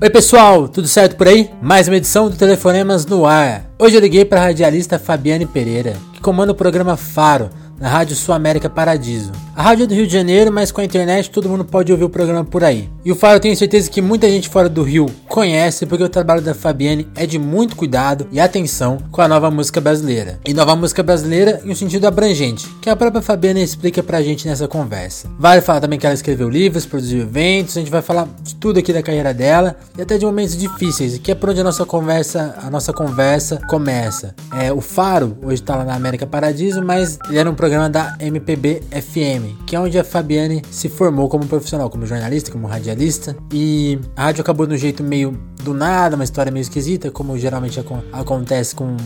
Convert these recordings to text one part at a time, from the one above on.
Oi pessoal, tudo certo por aí? Mais uma edição do Telefonemas no ar. Hoje eu liguei para a radialista Fabiane Pereira, que comanda o programa Faro na Rádio Sul América Paradiso. A rádio é do Rio de Janeiro, mas com a internet todo mundo pode ouvir o programa por aí. E o Faro eu tenho certeza que muita gente fora do Rio conhece, porque o trabalho da Fabiane é de muito cuidado e atenção com a nova música brasileira. E nova música brasileira em um sentido abrangente, que a própria Fabiane explica pra gente nessa conversa. Vale falar também que ela escreveu livros, produziu eventos, a gente vai falar de tudo aqui da carreira dela e até de momentos difíceis, que é por onde a nossa conversa, a nossa conversa começa. É, o Faro hoje tá lá na América Paradiso, mas ele era um programa da MPB FM que é onde a Fabiane se formou como profissional, como jornalista, como radialista. E a rádio acabou de um jeito meio do nada, uma história meio esquisita, como geralmente ac acontece com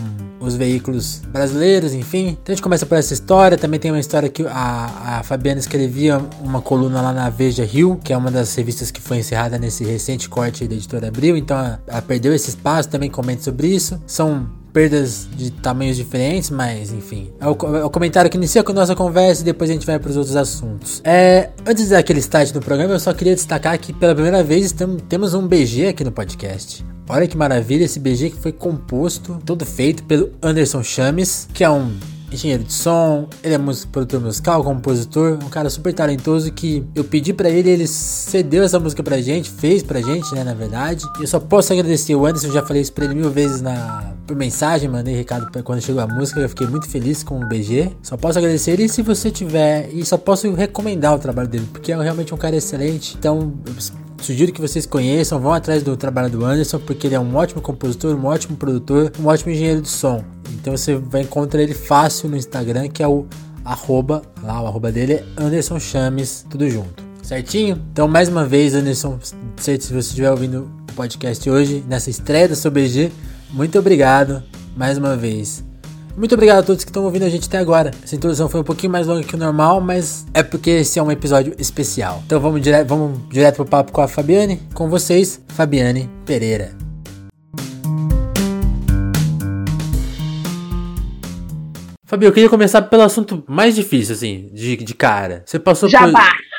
os veículos brasileiros, enfim. Então a gente começa por essa história. Também tem uma história que a, a Fabiana escrevia uma coluna lá na Veja Rio, que é uma das revistas que foi encerrada nesse recente corte da editora Abril. Então ela, ela perdeu esse espaço. Também comenta sobre isso. São perdas de tamanhos diferentes, mas enfim. É o, é o, comentário que inicia com a nossa conversa e depois a gente vai para os outros assuntos. É, antes daquele start do programa, eu só queria destacar que pela primeira vez temos um BG aqui no podcast. Olha que maravilha esse BG que foi composto, todo feito pelo Anderson Chames, que é um engenheiro de som, ele é músico, produtor musical, compositor, um cara super talentoso que eu pedi para ele, ele cedeu essa música pra gente, fez pra gente, né, na verdade. Eu só posso agradecer o Anderson, já falei isso pra ele mil vezes na por mensagem, mandei recado pra quando chegou a música, eu fiquei muito feliz com o BG. Só posso agradecer ele e se você tiver, e só posso recomendar o trabalho dele, porque é realmente um cara excelente. Então, Sugiro que vocês conheçam, vão atrás do trabalho do Anderson, porque ele é um ótimo compositor, um ótimo produtor, um ótimo engenheiro de som. Então você vai encontrar ele fácil no Instagram, que é o arroba, lá o arroba dele é Anderson Chames, tudo junto. Certinho? Então mais uma vez, Anderson, se você estiver ouvindo o podcast hoje, nessa estreia da SoBG, muito obrigado mais uma vez. Muito obrigado a todos que estão ouvindo a gente até agora. Essa introdução foi um pouquinho mais longa que o normal, mas é porque esse é um episódio especial. Então vamos direto, vamos direto pro papo com a Fabiane. Com vocês, Fabiane Pereira. Fabio, eu queria começar pelo assunto mais difícil, assim, de, de cara. Você passou Jabá. por.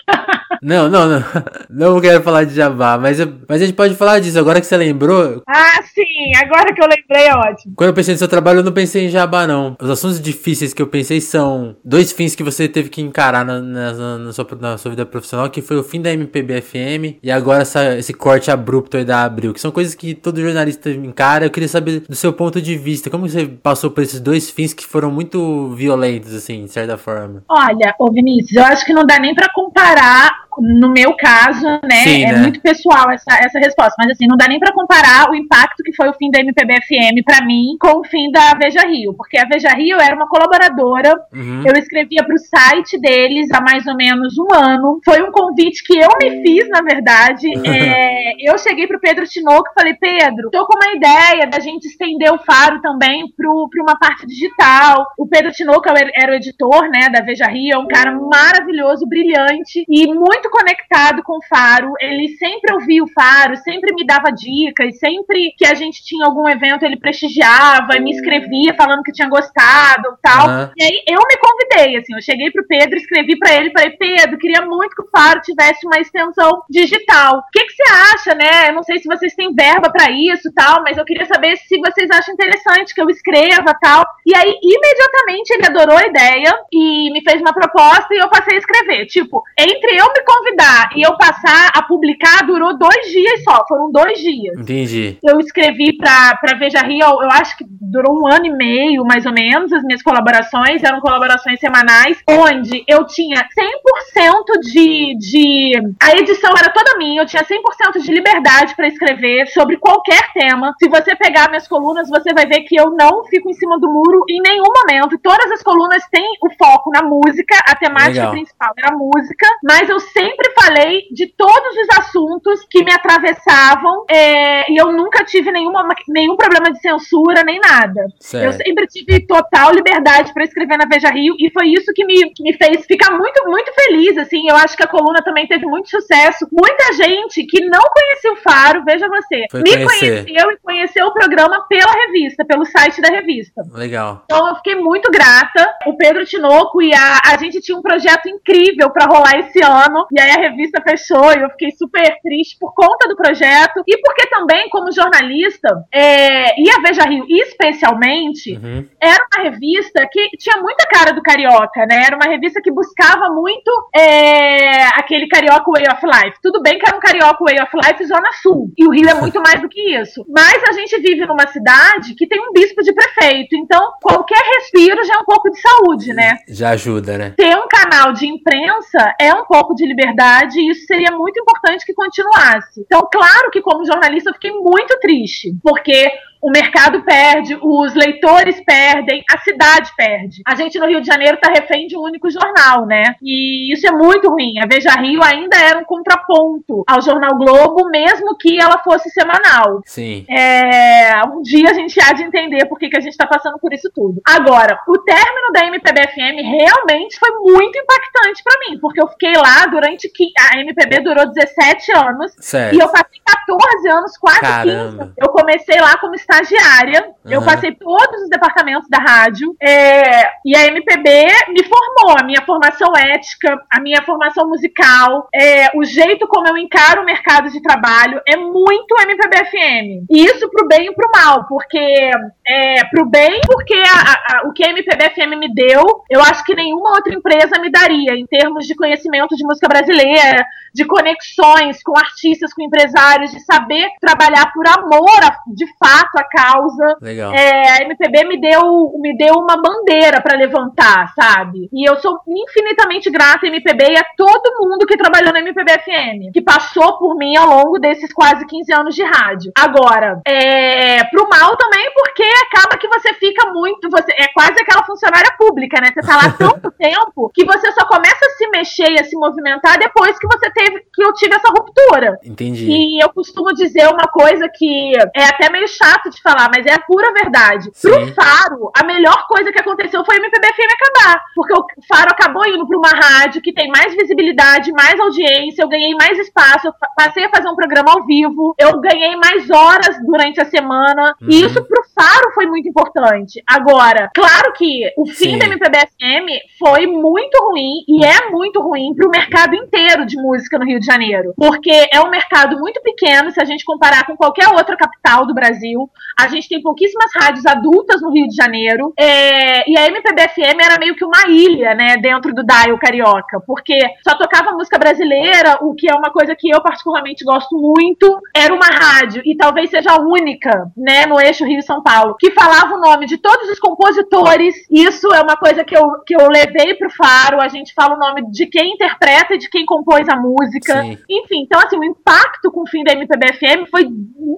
Não, não, não. Não quero falar de jabá, mas, eu, mas a gente pode falar disso. Agora que você lembrou. Ah, sim. Agora que eu lembrei é ótimo. Quando eu pensei no seu trabalho, eu não pensei em jabá, não. Os assuntos difíceis que eu pensei são dois fins que você teve que encarar na, na, na, sua, na sua vida profissional, que foi o fim da MPB-FM e agora essa, esse corte abrupto aí da Abril, que são coisas que todo jornalista encara. Eu queria saber do seu ponto de vista. Como você passou por esses dois fins que foram muito violentos, assim, de certa forma? Olha, ô Vinícius, eu acho que não dá nem para comparar no meu caso, né, Sim, é né? muito pessoal essa, essa resposta, mas assim, não dá nem para comparar o impacto que foi o fim da MPB FM para mim com o fim da Veja Rio, porque a Veja Rio era uma colaboradora, uhum. eu escrevia para o site deles há mais ou menos um ano, foi um convite que eu me fiz, na verdade, é, eu cheguei pro Pedro Tinoco e falei, Pedro, tô com uma ideia da gente estender o Faro também para uma parte digital, o Pedro Tinoco era o editor, né, da Veja Rio, é um cara maravilhoso, brilhante e muito muito conectado com o Faro. Ele sempre ouvia o Faro, sempre me dava dicas, sempre que a gente tinha algum evento ele prestigiava, me escrevia falando que tinha gostado, tal. Uhum. E aí eu me convidei, assim, eu cheguei pro Pedro, escrevi para ele, falei: "Pedro, queria muito que o Faro tivesse uma extensão digital. O que que você acha, né? Eu não sei se vocês têm verba para isso, tal, mas eu queria saber se vocês acham interessante que eu escreva, tal". E aí imediatamente ele adorou a ideia e me fez uma proposta e eu passei a escrever. Tipo, entre eu me convidar e eu passar a publicar, durou dois dias só. Foram dois dias. Entendi. Eu escrevi pra, pra Veja Rio, eu acho que durou um ano e meio, mais ou menos, as minhas colaborações. Eram colaborações semanais, onde eu tinha 100% de, de. A edição era toda minha, eu tinha 100% de liberdade para escrever sobre qualquer tema. Se você pegar minhas colunas, você vai ver que eu não fico em cima do muro em nenhum momento. Todas as colunas têm o foco na música, a temática Legal. principal era a música, mas eu sempre falei de todos os assuntos que me atravessavam é, e eu nunca tive nenhuma, nenhum problema de censura nem nada. nada. Certo. Eu sempre tive total liberdade para escrever na Veja Rio e foi isso que me, me fez ficar muito, muito feliz, assim. Eu acho que a coluna também teve muito sucesso. Muita gente que não conhecia o Faro, veja você, foi me conhecer. conheceu e conheceu o programa pela revista, pelo site da revista. Legal. Então eu fiquei muito grata. O Pedro Tinoco e a, a gente tinha um projeto incrível para rolar esse ano e aí a revista fechou e eu fiquei super triste por conta do projeto e porque também, como jornalista, é, e a Veja Rio especialmente, uhum. era uma revista que tinha muita cara do carioca, né? Era uma revista que buscava muito é, aquele carioca way of life. Tudo bem que era um carioca way of life zona sul, e o Rio é muito mais do que isso. Mas a gente vive numa cidade que tem um bispo de prefeito, então qualquer respiro já é um pouco de saúde, né? Já ajuda, né? Ter um canal de imprensa é um pouco de liberdade e isso seria muito importante que continuasse. Então, claro que como jornalista eu fiquei muito triste, porque o mercado perde, os leitores perdem, a cidade perde. A gente no Rio de Janeiro está refém de um único jornal, né? E isso é muito ruim. A Veja Rio ainda era um contraponto ao Jornal Globo, mesmo que ela fosse semanal. Sim. É, um dia a gente há de entender por que, que a gente está passando por isso tudo. Agora, o término da MPB-FM realmente foi muito impactante para mim, porque eu fiquei lá durante que a MPB durou 17 anos certo. e eu passei 14 anos, quase Caramba. 15. Eu comecei lá como estagiária. Uhum. Eu passei todos os departamentos da rádio. É, e a MPB me formou. A minha formação ética, a minha formação musical, é, o jeito como eu encaro o mercado de trabalho é muito MPB FM. E isso pro bem e pro mal, porque é, pro bem, porque a, a, o que a MPB FM me deu, eu acho que nenhuma outra empresa me daria, em termos de conhecimento de música brasileira, de conexões com artistas, com empresários, de saber trabalhar por amor, de fato, causa. Legal. É, a MPB me deu, me deu uma bandeira para levantar, sabe? E eu sou infinitamente grata à MPB e a todo mundo que trabalhou na MPB FM, que passou por mim ao longo desses quase 15 anos de rádio. Agora, é, pro mal também, porque acaba que você fica muito. Você, é quase aquela funcionária pública, né? Você tá lá tanto tempo que você só começa a se mexer e a se movimentar depois que você teve que eu tive essa ruptura. Entendi. E eu costumo dizer uma coisa que é até meio chato de falar, mas é a pura verdade. Sim. Pro Faro, a melhor coisa que aconteceu foi o MPB-FM acabar. Porque o Faro acabou indo pra uma rádio que tem mais visibilidade, mais audiência, eu ganhei mais espaço, eu passei a fazer um programa ao vivo, eu ganhei mais horas durante a semana. Uhum. E isso pro Faro foi muito importante. Agora, claro que o fim Sim. da MPB-FM foi muito ruim e é muito ruim pro mercado inteiro de música no Rio de Janeiro. Porque é um mercado muito pequeno se a gente comparar com qualquer outra capital do Brasil. A gente tem pouquíssimas rádios adultas no Rio de Janeiro. É, e a MPB-FM era meio que uma ilha, né, dentro do Dial Carioca. Porque só tocava música brasileira, o que é uma coisa que eu particularmente gosto muito. Era uma rádio, e talvez seja a única, né, no eixo Rio-São Paulo, que falava o nome de todos os compositores. Isso é uma coisa que eu, que eu levei pro Faro. A gente fala o nome de quem interpreta e de quem compôs a música. Sim. Enfim, então assim, o impacto com o fim da MPB-FM foi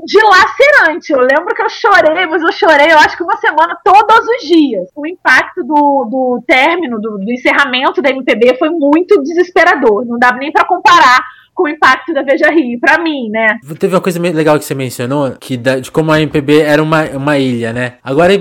dilacerante. Eu lembro que eu chorei, mas eu chorei, eu acho que uma semana todos os dias. O impacto do, do término, do, do encerramento da MPB foi muito desesperador. Não dá nem para comparar com o impacto da Veja Rio, pra mim, né? Teve uma coisa legal que você mencionou, que da, de como a MPB era uma, uma ilha, né? Agora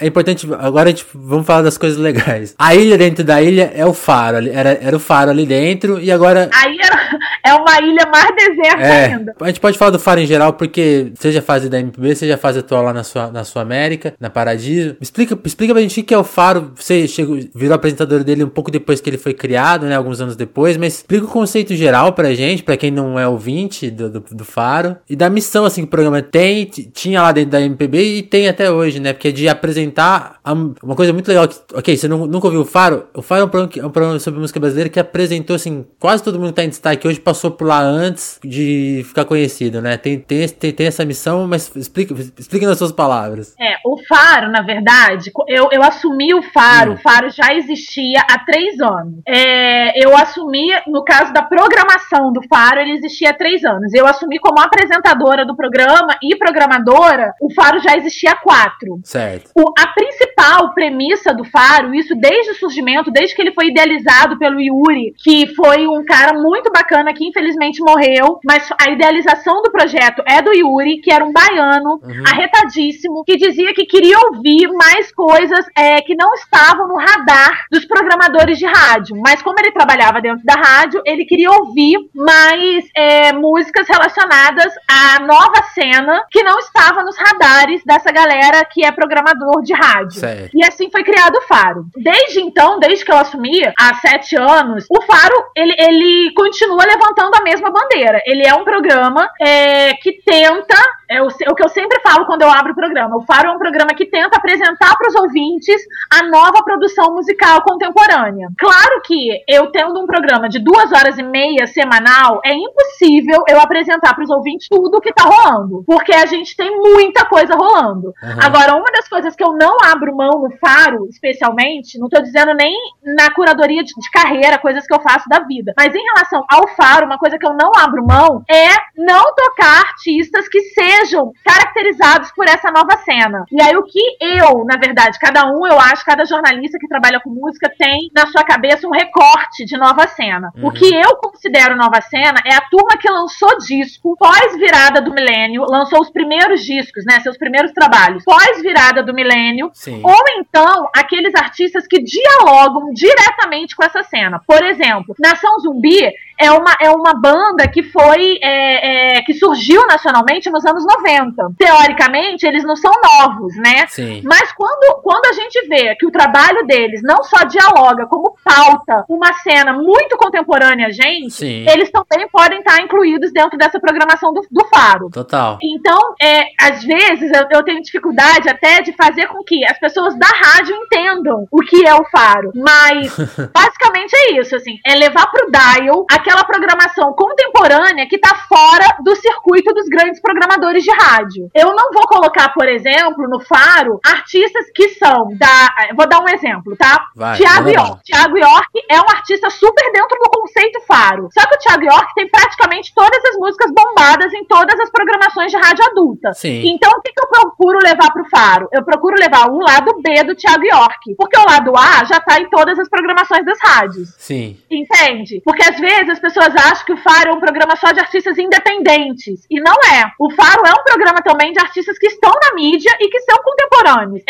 é importante. Agora a gente vamos falar das coisas legais. A ilha dentro da ilha é o faro. Era, era o faro ali dentro e agora. Aí é uma ilha mais deserta é, ainda. A gente pode falar do faro em geral, porque seja fase da MPB, seja fase atual lá na sua, na sua América, na Paradiso. Explica, explica pra gente o que é o faro. Você chegou, virou apresentador dele um pouco depois que ele foi criado, né? Alguns anos depois, mas explica o conceito geral pra gente, pra quem não é ouvinte do, do, do faro. E da missão assim que o programa tem, tinha lá dentro da MPB e tem até hoje, né? Porque é de apresentar apresentar uma coisa muito legal. Que, ok, você não, nunca ouviu o Faro? O Faro é um programa, é um programa sobre música brasileira que apresentou, assim, quase todo mundo que tá em destaque hoje passou por lá antes de ficar conhecido, né? Tem, tem, tem, tem essa missão, mas explica, explica nas suas palavras. É, o Faro, na verdade, eu, eu assumi o Faro, hum. o Faro já existia há três anos. É, eu assumi, no caso da programação do Faro, ele existia há três anos. Eu assumi como apresentadora do programa e programadora, o Faro já existia há quatro. Certo. O, a principal principal premissa do Faro, isso desde o surgimento, desde que ele foi idealizado pelo Yuri, que foi um cara muito bacana que infelizmente morreu, mas a idealização do projeto é do Yuri, que era um baiano, uhum. arretadíssimo, que dizia que queria ouvir mais coisas é, que não estavam no radar dos programadores de rádio. Mas como ele trabalhava dentro da rádio, ele queria ouvir mais é, músicas relacionadas à nova cena que não estava nos radares dessa galera que é programador de rádio. Certo. E assim foi criado o Faro. Desde então, desde que eu assumi, há sete anos, o Faro ele, ele continua levantando a mesma bandeira. Ele é um programa é, que tenta é o, é o, que eu sempre falo quando eu abro o programa. O Faro é um programa que tenta apresentar para os ouvintes a nova produção musical contemporânea. Claro que eu tendo um programa de duas horas e meia semanal, é impossível eu apresentar para os ouvintes tudo o que está rolando, porque a gente tem muita coisa rolando. Uhum. Agora, uma das coisas que eu não abro mão no Faro, especialmente, não estou dizendo nem na curadoria de, de carreira, coisas que eu faço da vida, mas em relação ao Faro, uma coisa que eu não abro mão é não tocar artistas que sejam sejam caracterizados por essa nova cena. E aí o que eu, na verdade, cada um, eu acho, cada jornalista que trabalha com música tem na sua cabeça um recorte de nova cena. Uhum. O que eu considero nova cena é a turma que lançou disco pós virada do milênio, lançou os primeiros discos, né, seus primeiros trabalhos, pós virada do milênio, Sim. ou então aqueles artistas que dialogam diretamente com essa cena. Por exemplo, Nação Zumbi é uma, é uma banda que foi é, é, que surgiu nacionalmente nos anos 90. Teoricamente, eles não são novos, né? Sim. Mas quando, quando a gente vê que o trabalho deles não só dialoga, como pauta uma cena muito contemporânea, gente, Sim. eles também podem estar incluídos dentro dessa programação do, do Faro. Total. Então, é, às vezes, eu, eu tenho dificuldade até de fazer com que as pessoas da rádio entendam o que é o Faro. Mas, basicamente é isso, assim, é levar pro dial aquela programação contemporânea que está fora do circuito dos grandes programadores de rádio. Eu não vou colocar, por exemplo, no Faro, artistas que são da. Vou dar um exemplo, tá? Vai, Tiago York. Tiago York é um artista super dentro do conceito Faro. Só que o Tiago York tem praticamente todas as músicas bombadas em todas as programações de rádio adulta. Sim. Então, o que, que eu procuro levar pro Faro? Eu procuro levar o lado B do Tiago York. Porque o lado A já tá em todas as programações das rádios. Sim. Entende? Porque às vezes as pessoas acham que o Faro é um programa só de artistas independentes. E não é. O Faro é um programa também de artistas que estão na mídia e que são contemporâneos.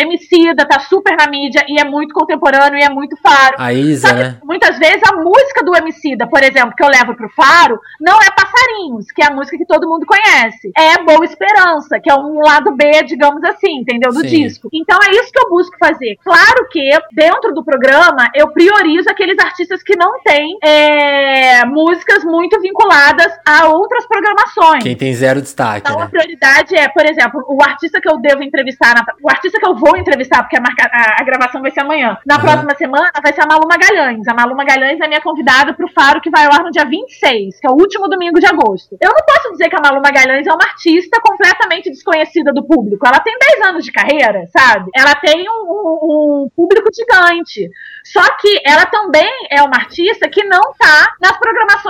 Tá super na mídia e é muito contemporâneo e é muito Faro. A Isa, Sabe, né? Muitas vezes a música do Emicida, por exemplo, que eu levo pro Faro, não é Passarinhos, que é a música que todo mundo conhece. É Boa Esperança, que é um lado B, digamos assim, entendeu? Do Sim. disco. Então é isso que eu busco fazer. Claro que dentro do programa eu priorizo aqueles artistas que não têm é, músicas muito vinculadas a outras programações. Quem tem zero destaque. Então né? a prioridade é, por exemplo, o artista que eu devo entrevistar, na, o artista que eu vou entrevistar, porque a, marca, a, a gravação vai ser amanhã. Na uhum. próxima semana vai ser a Malu Magalhães. A Malu Magalhães é minha convidada pro Faro que vai ao ar no dia 26, que é o último domingo de agosto. Eu não posso dizer que a Malu Magalhães é uma artista completamente desconhecida do público. Ela tem 10 anos de carreira, sabe? Ela tem um, um, um público gigante. Só que ela também é uma artista que não tá nas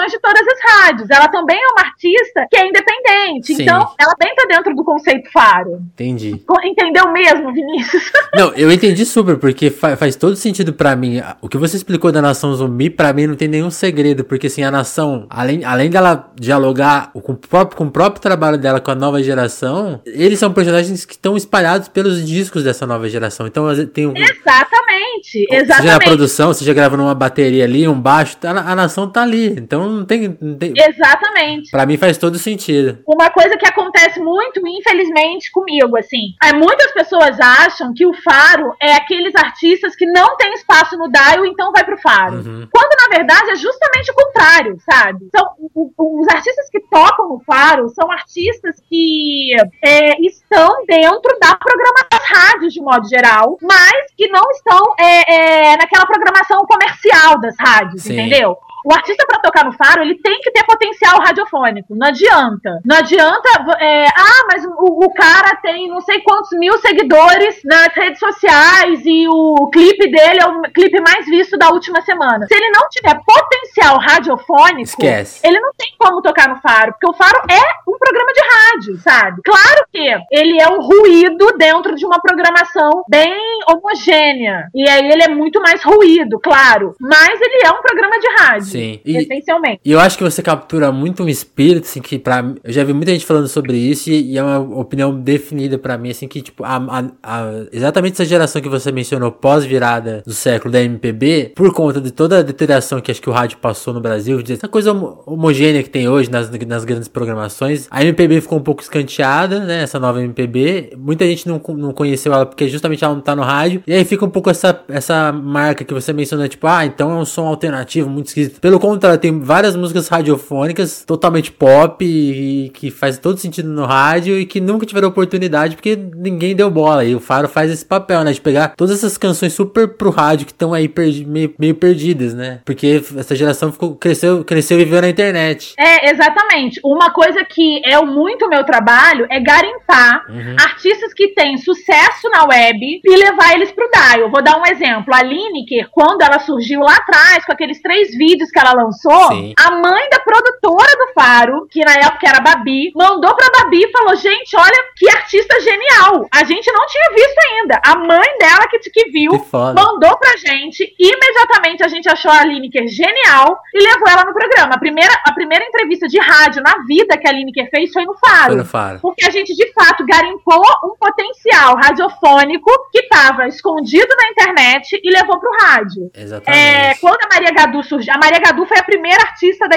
de todas as rádios. Ela também é uma artista que é independente. Sim. Então, ela bem tá dentro do conceito Faro. Entendi. Entendeu mesmo, Vinícius? Não, eu entendi super, porque fa faz todo sentido para mim. O que você explicou da nação zumbi, para mim não tem nenhum segredo, porque assim, a nação, além, além dela dialogar com o, próprio, com o próprio trabalho dela com a nova geração, eles são personagens que estão espalhados pelos discos dessa nova geração. Então, tem um. Exatamente, exatamente. Seja na produção, seja gravando uma bateria ali, um baixo, a, a nação tá ali. Então não tem, não tem. Exatamente. Pra mim faz todo sentido. Uma coisa que acontece muito, infelizmente, comigo, assim. É, muitas pessoas acham que o Faro é aqueles artistas que não tem espaço no Dial, então vai pro Faro. Uhum. Quando, na verdade, é justamente o contrário, sabe? Então, o, o, os artistas que tocam no Faro são artistas que é, estão dentro da programação das rádios, de modo geral, mas que não estão é, é naquela programação comercial das rádios, Sim. entendeu? O artista para tocar no Faro, ele tem que ter potencial radiofônico. Não adianta. Não adianta. É, ah, mas o, o, cara tem não sei quantos mil seguidores nas redes sociais e o clipe dele é o clipe mais visto da última semana. Se ele não tiver potencial radiofônico, Esquece. ele não tem como tocar no Faro, porque o Faro é um programa de rádio, sabe? Claro que ele é um ruído dentro de uma programação bem homogênea. E aí ele é muito mais ruído, claro. Mas ele é um programa de rádio. Sim. E, essencialmente. E eu acho que você captura muito um espírito, assim, que pra. Eu já vi muita gente falando sobre isso e, e é uma opinião definida para mim, assim, que, tipo, a, a, a, exatamente essa geração que você mencionou pós-virada do século da MPB, por conta de toda a deterioração que acho que o rádio passou no Brasil, essa coisa homogênea que tem hoje nas, nas grandes programações, a MPB ficou um pouco escanteada, né? Essa nova MPB. Muita gente não, não conheceu ela porque justamente ela não tá no rádio. E aí fica um pouco essa, essa marca que você mencionou, tipo, ah, então é um som alternativo, muito esquisito. Pelo contrário, tem várias músicas radiofônicas totalmente pop e que faz todo sentido no rádio e que nunca tiveram oportunidade porque ninguém deu bola. E o Faro faz esse papel, né? De pegar todas essas canções super pro rádio que estão aí perdi meio, meio, perdidas, né? Porque essa geração ficou, cresceu, cresceu e viveu na internet. É, exatamente. Uma coisa que é muito meu trabalho é garimpar uhum. artistas que têm sucesso na web e levar eles pro dial. Vou dar um exemplo. A Lineker, quando ela surgiu lá atrás, com aqueles três vídeos que ela lançou, Sim. a mãe da produtora do Faro, que na época era a Babi, mandou pra Babi e falou: gente, olha que artista genial. A gente não tinha visto ainda. A mãe dela que, que viu, que mandou pra gente. Imediatamente a gente achou a Lineker genial e levou ela no programa. A primeira, a primeira entrevista de rádio na vida que a Lineker fez foi no Faro. Foi no Faro. Porque a gente, de fato, garimpou um potencial radiofônico que estava escondido na internet e levou pro rádio. Exatamente. É, quando a Maria Gadu surgiu, a Maria Gadu foi a primeira artista da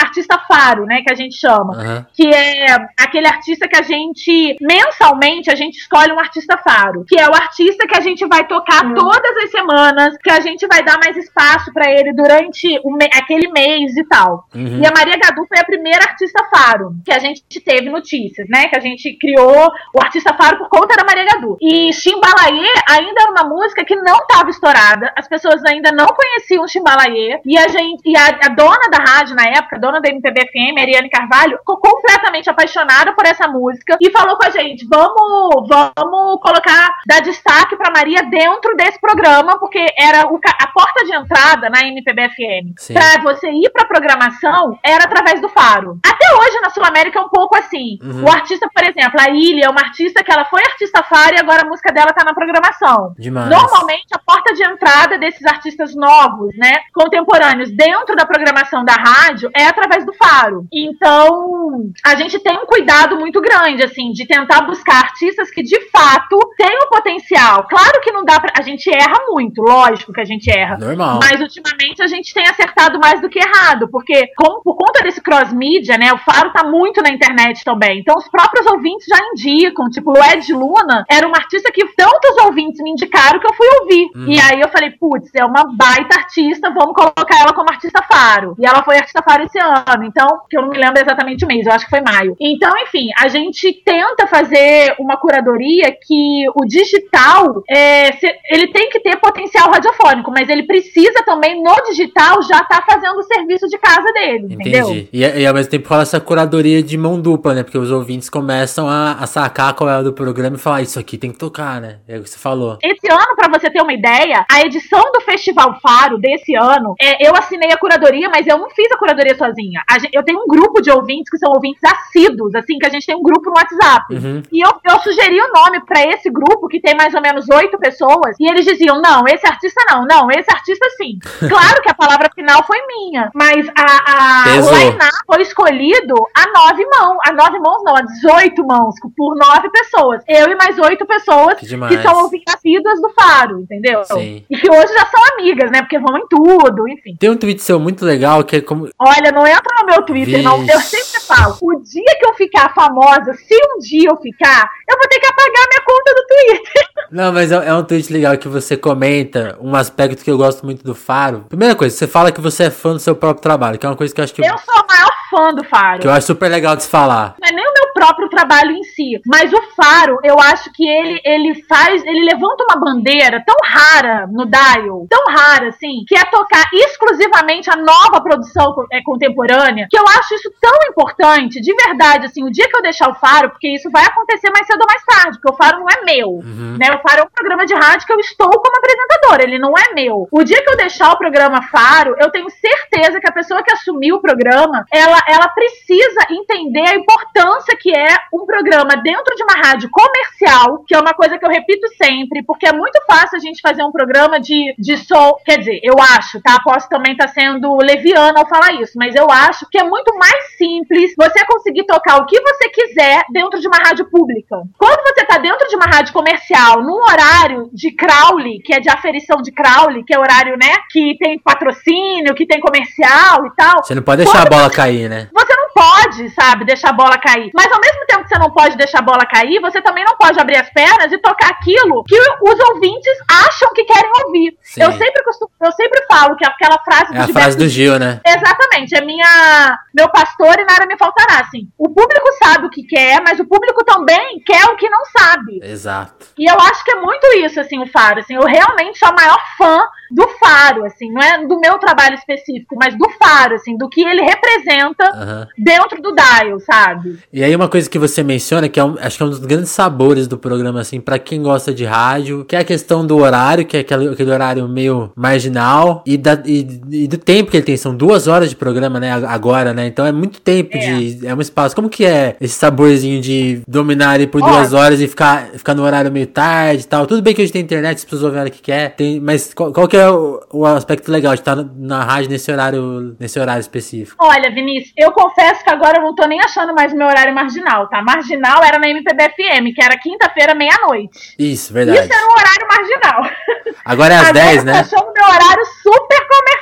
artista Faro, né, que a gente chama. Uhum. Que é aquele artista que a gente, mensalmente, a gente escolhe um artista Faro. Que é o artista que a gente vai tocar uhum. todas as semanas, que a gente vai dar mais espaço para ele durante me aquele mês e tal. Uhum. E a Maria Gadu foi a primeira artista Faro que a gente teve notícias, né? Que a gente criou o artista Faro por conta da Maria Gadu. E Chimbalaê ainda era uma música que não estava estourada, as pessoas ainda não conheciam Chimbalaê, e a gente, e a, a, dona da rádio na época, a dona da MPB FM, Ariane Carvalho, ficou completamente apaixonada por essa música e falou com a gente: vamos, vamos colocar, dar destaque para Maria dentro desse programa, porque era o, a porta de entrada na MPB FM. Para você ir para programação era através do Faro. Até hoje na Sul América é um pouco assim. Uhum. O artista, por exemplo, a Ilha é uma artista que ela foi artista Faro e agora a música dela tá na programação. Demais. Normalmente a porta de entrada desses artistas novos, né, contemporâneos dentro da programação da rádio é através do Faro. Então, a gente tem um cuidado muito grande assim de tentar buscar artistas que de fato têm o potencial. Claro que não dá pra. A gente erra muito, lógico que a gente erra. Normal. Mas ultimamente a gente tem acertado mais do que errado, porque com, por conta desse cross mídia, né, o Faro tá muito na internet também. Então os próprios ouvintes já indicam, tipo, o Ed Luna era uma artista que tantos ouvintes me indicaram que eu fui ouvir. Uhum. E aí eu falei, putz, é uma baita artista, vamos colocar ela como artista Faro. E ela foi artista Faro esse ano, então, que eu não me lembro exatamente o mês, eu acho que foi maio. Então, enfim, a gente tenta fazer uma curadoria que o digital, é, ele tem que ter potencial radiofônico, mas ele precisa também, no digital, já tá fazendo o serviço de casa dele, Entendi. entendeu? E, e ao mesmo tempo rola essa curadoria de mão dupla, né? Porque os ouvintes começam a, a sacar qual é o do programa e falar, ah, isso aqui tem que tocar, né? É o que você falou. Esse ano, para você ter uma ideia, a edição do Festival Faro desse ano, é, eu assinei a curadoria, mas eu não fiz a curadoria sozinha. A gente, eu tenho um grupo de ouvintes que são ouvintes assíduos, assim, que a gente tem um grupo no WhatsApp. Uhum. E eu, eu sugeri o nome para esse grupo, que tem mais ou menos oito pessoas, e eles diziam: não, esse artista não, não, esse artista sim. claro que a palavra final foi minha, mas a, a o line foi escolhido a nove mãos. A nove mãos, não, a 18 mãos, por nove pessoas. Eu e mais oito pessoas que, que são ouvintes assíduas do Faro, entendeu? Sim. E que hoje já são amigas, né? Porque vão em tudo, enfim. Tem um tweet seu muito legal que é como. Olha, não entra no meu Twitter, Vixe. não. Eu sempre falo: o dia que eu ficar famosa, se um dia eu ficar, eu vou ter que apagar minha conta do Twitter. Não, mas é, é um tweet legal que você comenta um aspecto que eu gosto muito do Faro. Primeira coisa, você fala que você é fã do seu próprio trabalho, que é uma coisa que eu acho que. Eu sou a maior fã do Faro. Que eu acho super legal de se falar. Não é nem o meu próprio trabalho em si. Mas o Faro, eu acho que ele, ele faz, ele levanta uma bandeira tão rara no Dial, tão rara assim, que é tocar exclusivamente a nova produção é, contemporânea, que eu acho isso tão importante, de verdade, assim, o dia que eu deixar o Faro, porque isso vai acontecer mais cedo ou mais tarde, porque o Faro não é meu, uhum. né? O Faro é um programa de rádio que eu estou como apresentadora, ele não é meu. O dia que eu deixar o programa Faro, eu tenho certeza que a pessoa que assumiu o programa, ela, ela precisa entender a importância que é um programa dentro de uma rádio comercial, que é uma coisa que eu repito sempre, porque é muito fácil a gente fazer um programa de, de som, quer dizer, eu acho, tá? Posso também estar tá sendo leviana ao falar isso, mas eu acho que é muito mais simples você conseguir tocar o que você quiser dentro de uma rádio pública. Quando você tá dentro de uma rádio comercial, num horário de Crowley, que é de aferição de Crowley, que é horário, né, que tem patrocínio, que tem comercial e tal. Você não pode deixar a bola cair, né? Você não pode, sabe, deixar a bola cair. Mas ao mesmo tempo que você não pode deixar a bola cair, você também não pode abrir as pernas e tocar aquilo que os ouvintes acham que querem ouvir. Eu sempre costumo, eu sempre falo que aquela frase é a frase do Gil, né? Exatamente, é minha meu pastor e nada me faltará, assim. O público sabe o que quer, mas o público também quer o que não sabe. Exato. E eu acho que é muito isso, assim, o Faro, assim, eu realmente sou a maior fã do Faro, assim, não é do meu trabalho específico, mas do Faro, assim, do que ele representa uhum. dentro do Dial, sabe? E aí uma coisa que você menciona, que é um, acho que é um dos grandes sabores do programa, assim, para quem gosta de rádio, que é a questão do horário, que é aquele, aquele horário meio marginal, e, da, e, e, do tempo que ele tem, são duas horas de programa, né, agora, né, então é muito tempo é. de, é um espaço, como que é esse saborzinho de dominar ele por duas horas e ficar, ficar no horário meio tarde e tal, tudo bem que hoje tem internet, as pessoas ouvem a hora que quer, tem, mas qual, qual que é o, o, aspecto legal de estar na rádio nesse horário, nesse horário específico? Olha, Vinícius, eu confesso que agora eu não tô nem achando mais o meu horário marginal, tá? Marginal era na MPBFM, que era quinta-feira, meia-noite. Isso, verdade. Isso era um horário marginal. Agora é às agora 10, né? Meu horário super comercial.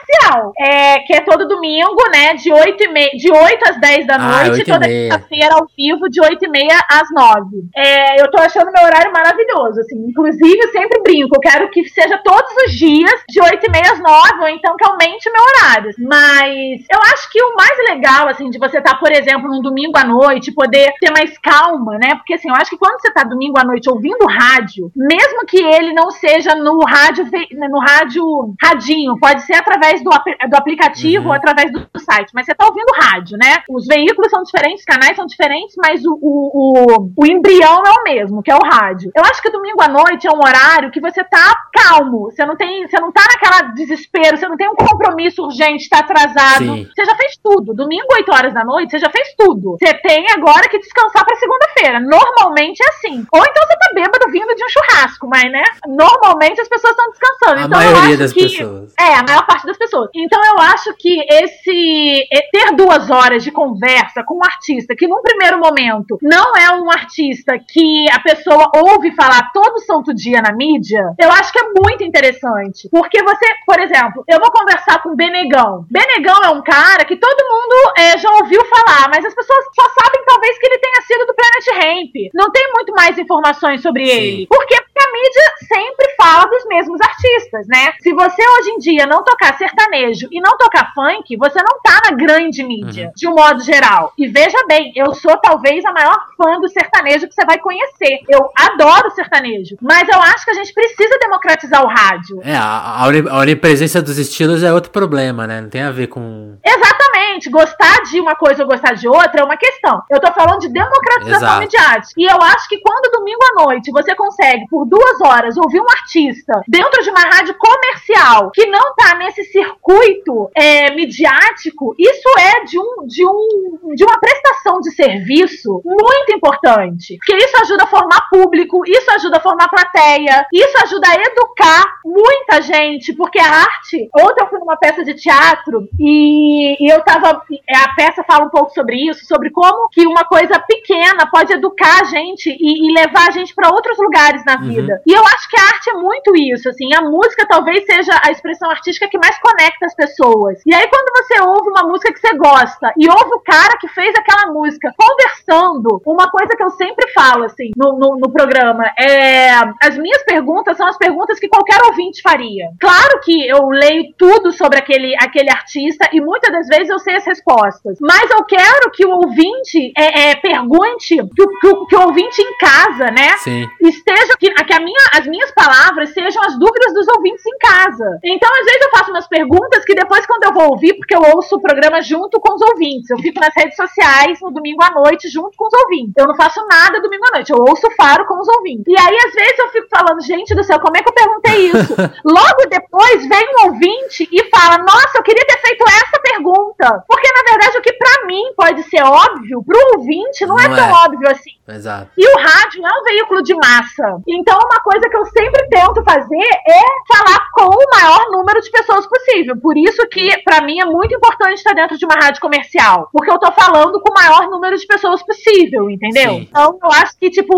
É, que é todo domingo, né? De 8, e de 8 às 10 da ah, noite, toda quinta-feira ao vivo, de 8 e meia às 9. É, eu tô achando meu horário maravilhoso, assim. Inclusive, eu sempre brinco, eu quero que seja todos os dias, de 8 e meia às 9, ou então que aumente o meu horário. Mas eu acho que o mais legal, assim, de você estar, tá, por exemplo, num domingo à noite, poder ter mais calma, né? Porque, assim, eu acho que quando você tá domingo à noite ouvindo rádio, mesmo que ele não seja no rádio, no rádio radinho, pode ser através do, do aplicativo uhum. ou através do site, mas você tá ouvindo rádio, né? Os veículos são diferentes, canais são diferentes, mas o, o, o, o embrião é o mesmo, que é o rádio. Eu acho que domingo à noite é um horário que você tá calmo, você não tem, você não tá naquela desespero, você não tem um compromisso urgente, tá atrasado. Sim. Você já fez tudo. Domingo, 8 horas da noite, você já fez tudo. Você tem agora que descansar pra segunda-feira. Normalmente é assim. Ou então você tá bêbado vindo de um churrasco, mas, né? Normalmente as pessoas estão descansando. A então, maioria das que, pessoas. É, a maior parte das pessoas. Então eu acho que esse ter duas horas de conversa com um artista que num primeiro momento não é um artista que a pessoa ouve falar todo santo dia na mídia, eu acho que é muito interessante. Porque você, por exemplo, eu vou conversar com Benegão. Benegão é um cara que todo mundo é, já ouviu falar, mas as pessoas só sabem talvez que ele tenha sido do Planet Ramp. Não tem muito mais informações sobre Sim. ele. Por quê? Porque mídia sempre fala dos mesmos artistas, né? Se você hoje em dia não tocar sertanejo e não tocar funk, você não tá na grande mídia, uhum. de um modo geral. E veja bem, eu sou talvez a maior fã do sertanejo que você vai conhecer. Eu adoro sertanejo. Mas eu acho que a gente precisa democratizar o rádio. É, a, a onipresença dos estilos é outro problema, né? Não tem a ver com. Exatamente. Gostar de uma coisa ou gostar de outra é uma questão. Eu tô falando de democratização Exato. midiática. E eu acho que quando domingo à noite você consegue, por duas horas, ouvir um artista dentro de uma rádio comercial que não tá nesse circuito é, midiático, isso é de, um, de, um, de uma prestação de serviço muito importante. Porque isso ajuda a formar público, isso ajuda a formar plateia, isso ajuda a educar muita gente, porque a arte. Ontem eu fui numa peça de teatro e, e eu tava. A peça fala um pouco sobre isso, sobre como que uma coisa pequena pode educar a gente e, e levar a gente para outros lugares na vida. E eu acho que a arte é muito isso, assim. A música talvez seja a expressão artística que mais conecta as pessoas. E aí, quando você ouve uma música que você gosta e ouve o cara que fez aquela música conversando, uma coisa que eu sempre falo, assim, no, no, no programa, é. As minhas perguntas são as perguntas que qualquer ouvinte faria. Claro que eu leio tudo sobre aquele, aquele artista e muitas das vezes eu sei as respostas. Mas eu quero que o ouvinte é, é pergunte, que, que, que, o ouvinte em casa, né? Sim. Esteja. Que, que a minha, as minhas palavras sejam as dúvidas dos ouvintes em casa. Então, às vezes, eu faço umas perguntas que depois, quando eu vou ouvir, porque eu ouço o programa junto com os ouvintes. Eu fico nas redes sociais no domingo à noite junto com os ouvintes. Eu não faço nada domingo à noite. Eu ouço o faro com os ouvintes. E aí, às vezes, eu fico falando, gente do céu, como é que eu perguntei isso? Logo depois vem um ouvinte e fala: Nossa, eu queria ter feito essa pergunta. Porque, na verdade, o que para mim pode ser óbvio, pro ouvinte não, é não é tão é. óbvio assim. Exato. E o rádio é um veículo de massa. Então, uma coisa que eu sempre tento fazer é falar com o maior número de pessoas possível. Por isso que, para mim, é muito importante estar dentro de uma rádio comercial. Porque eu tô falando com o maior número de pessoas possível, entendeu? Sim. Então, eu acho que, tipo,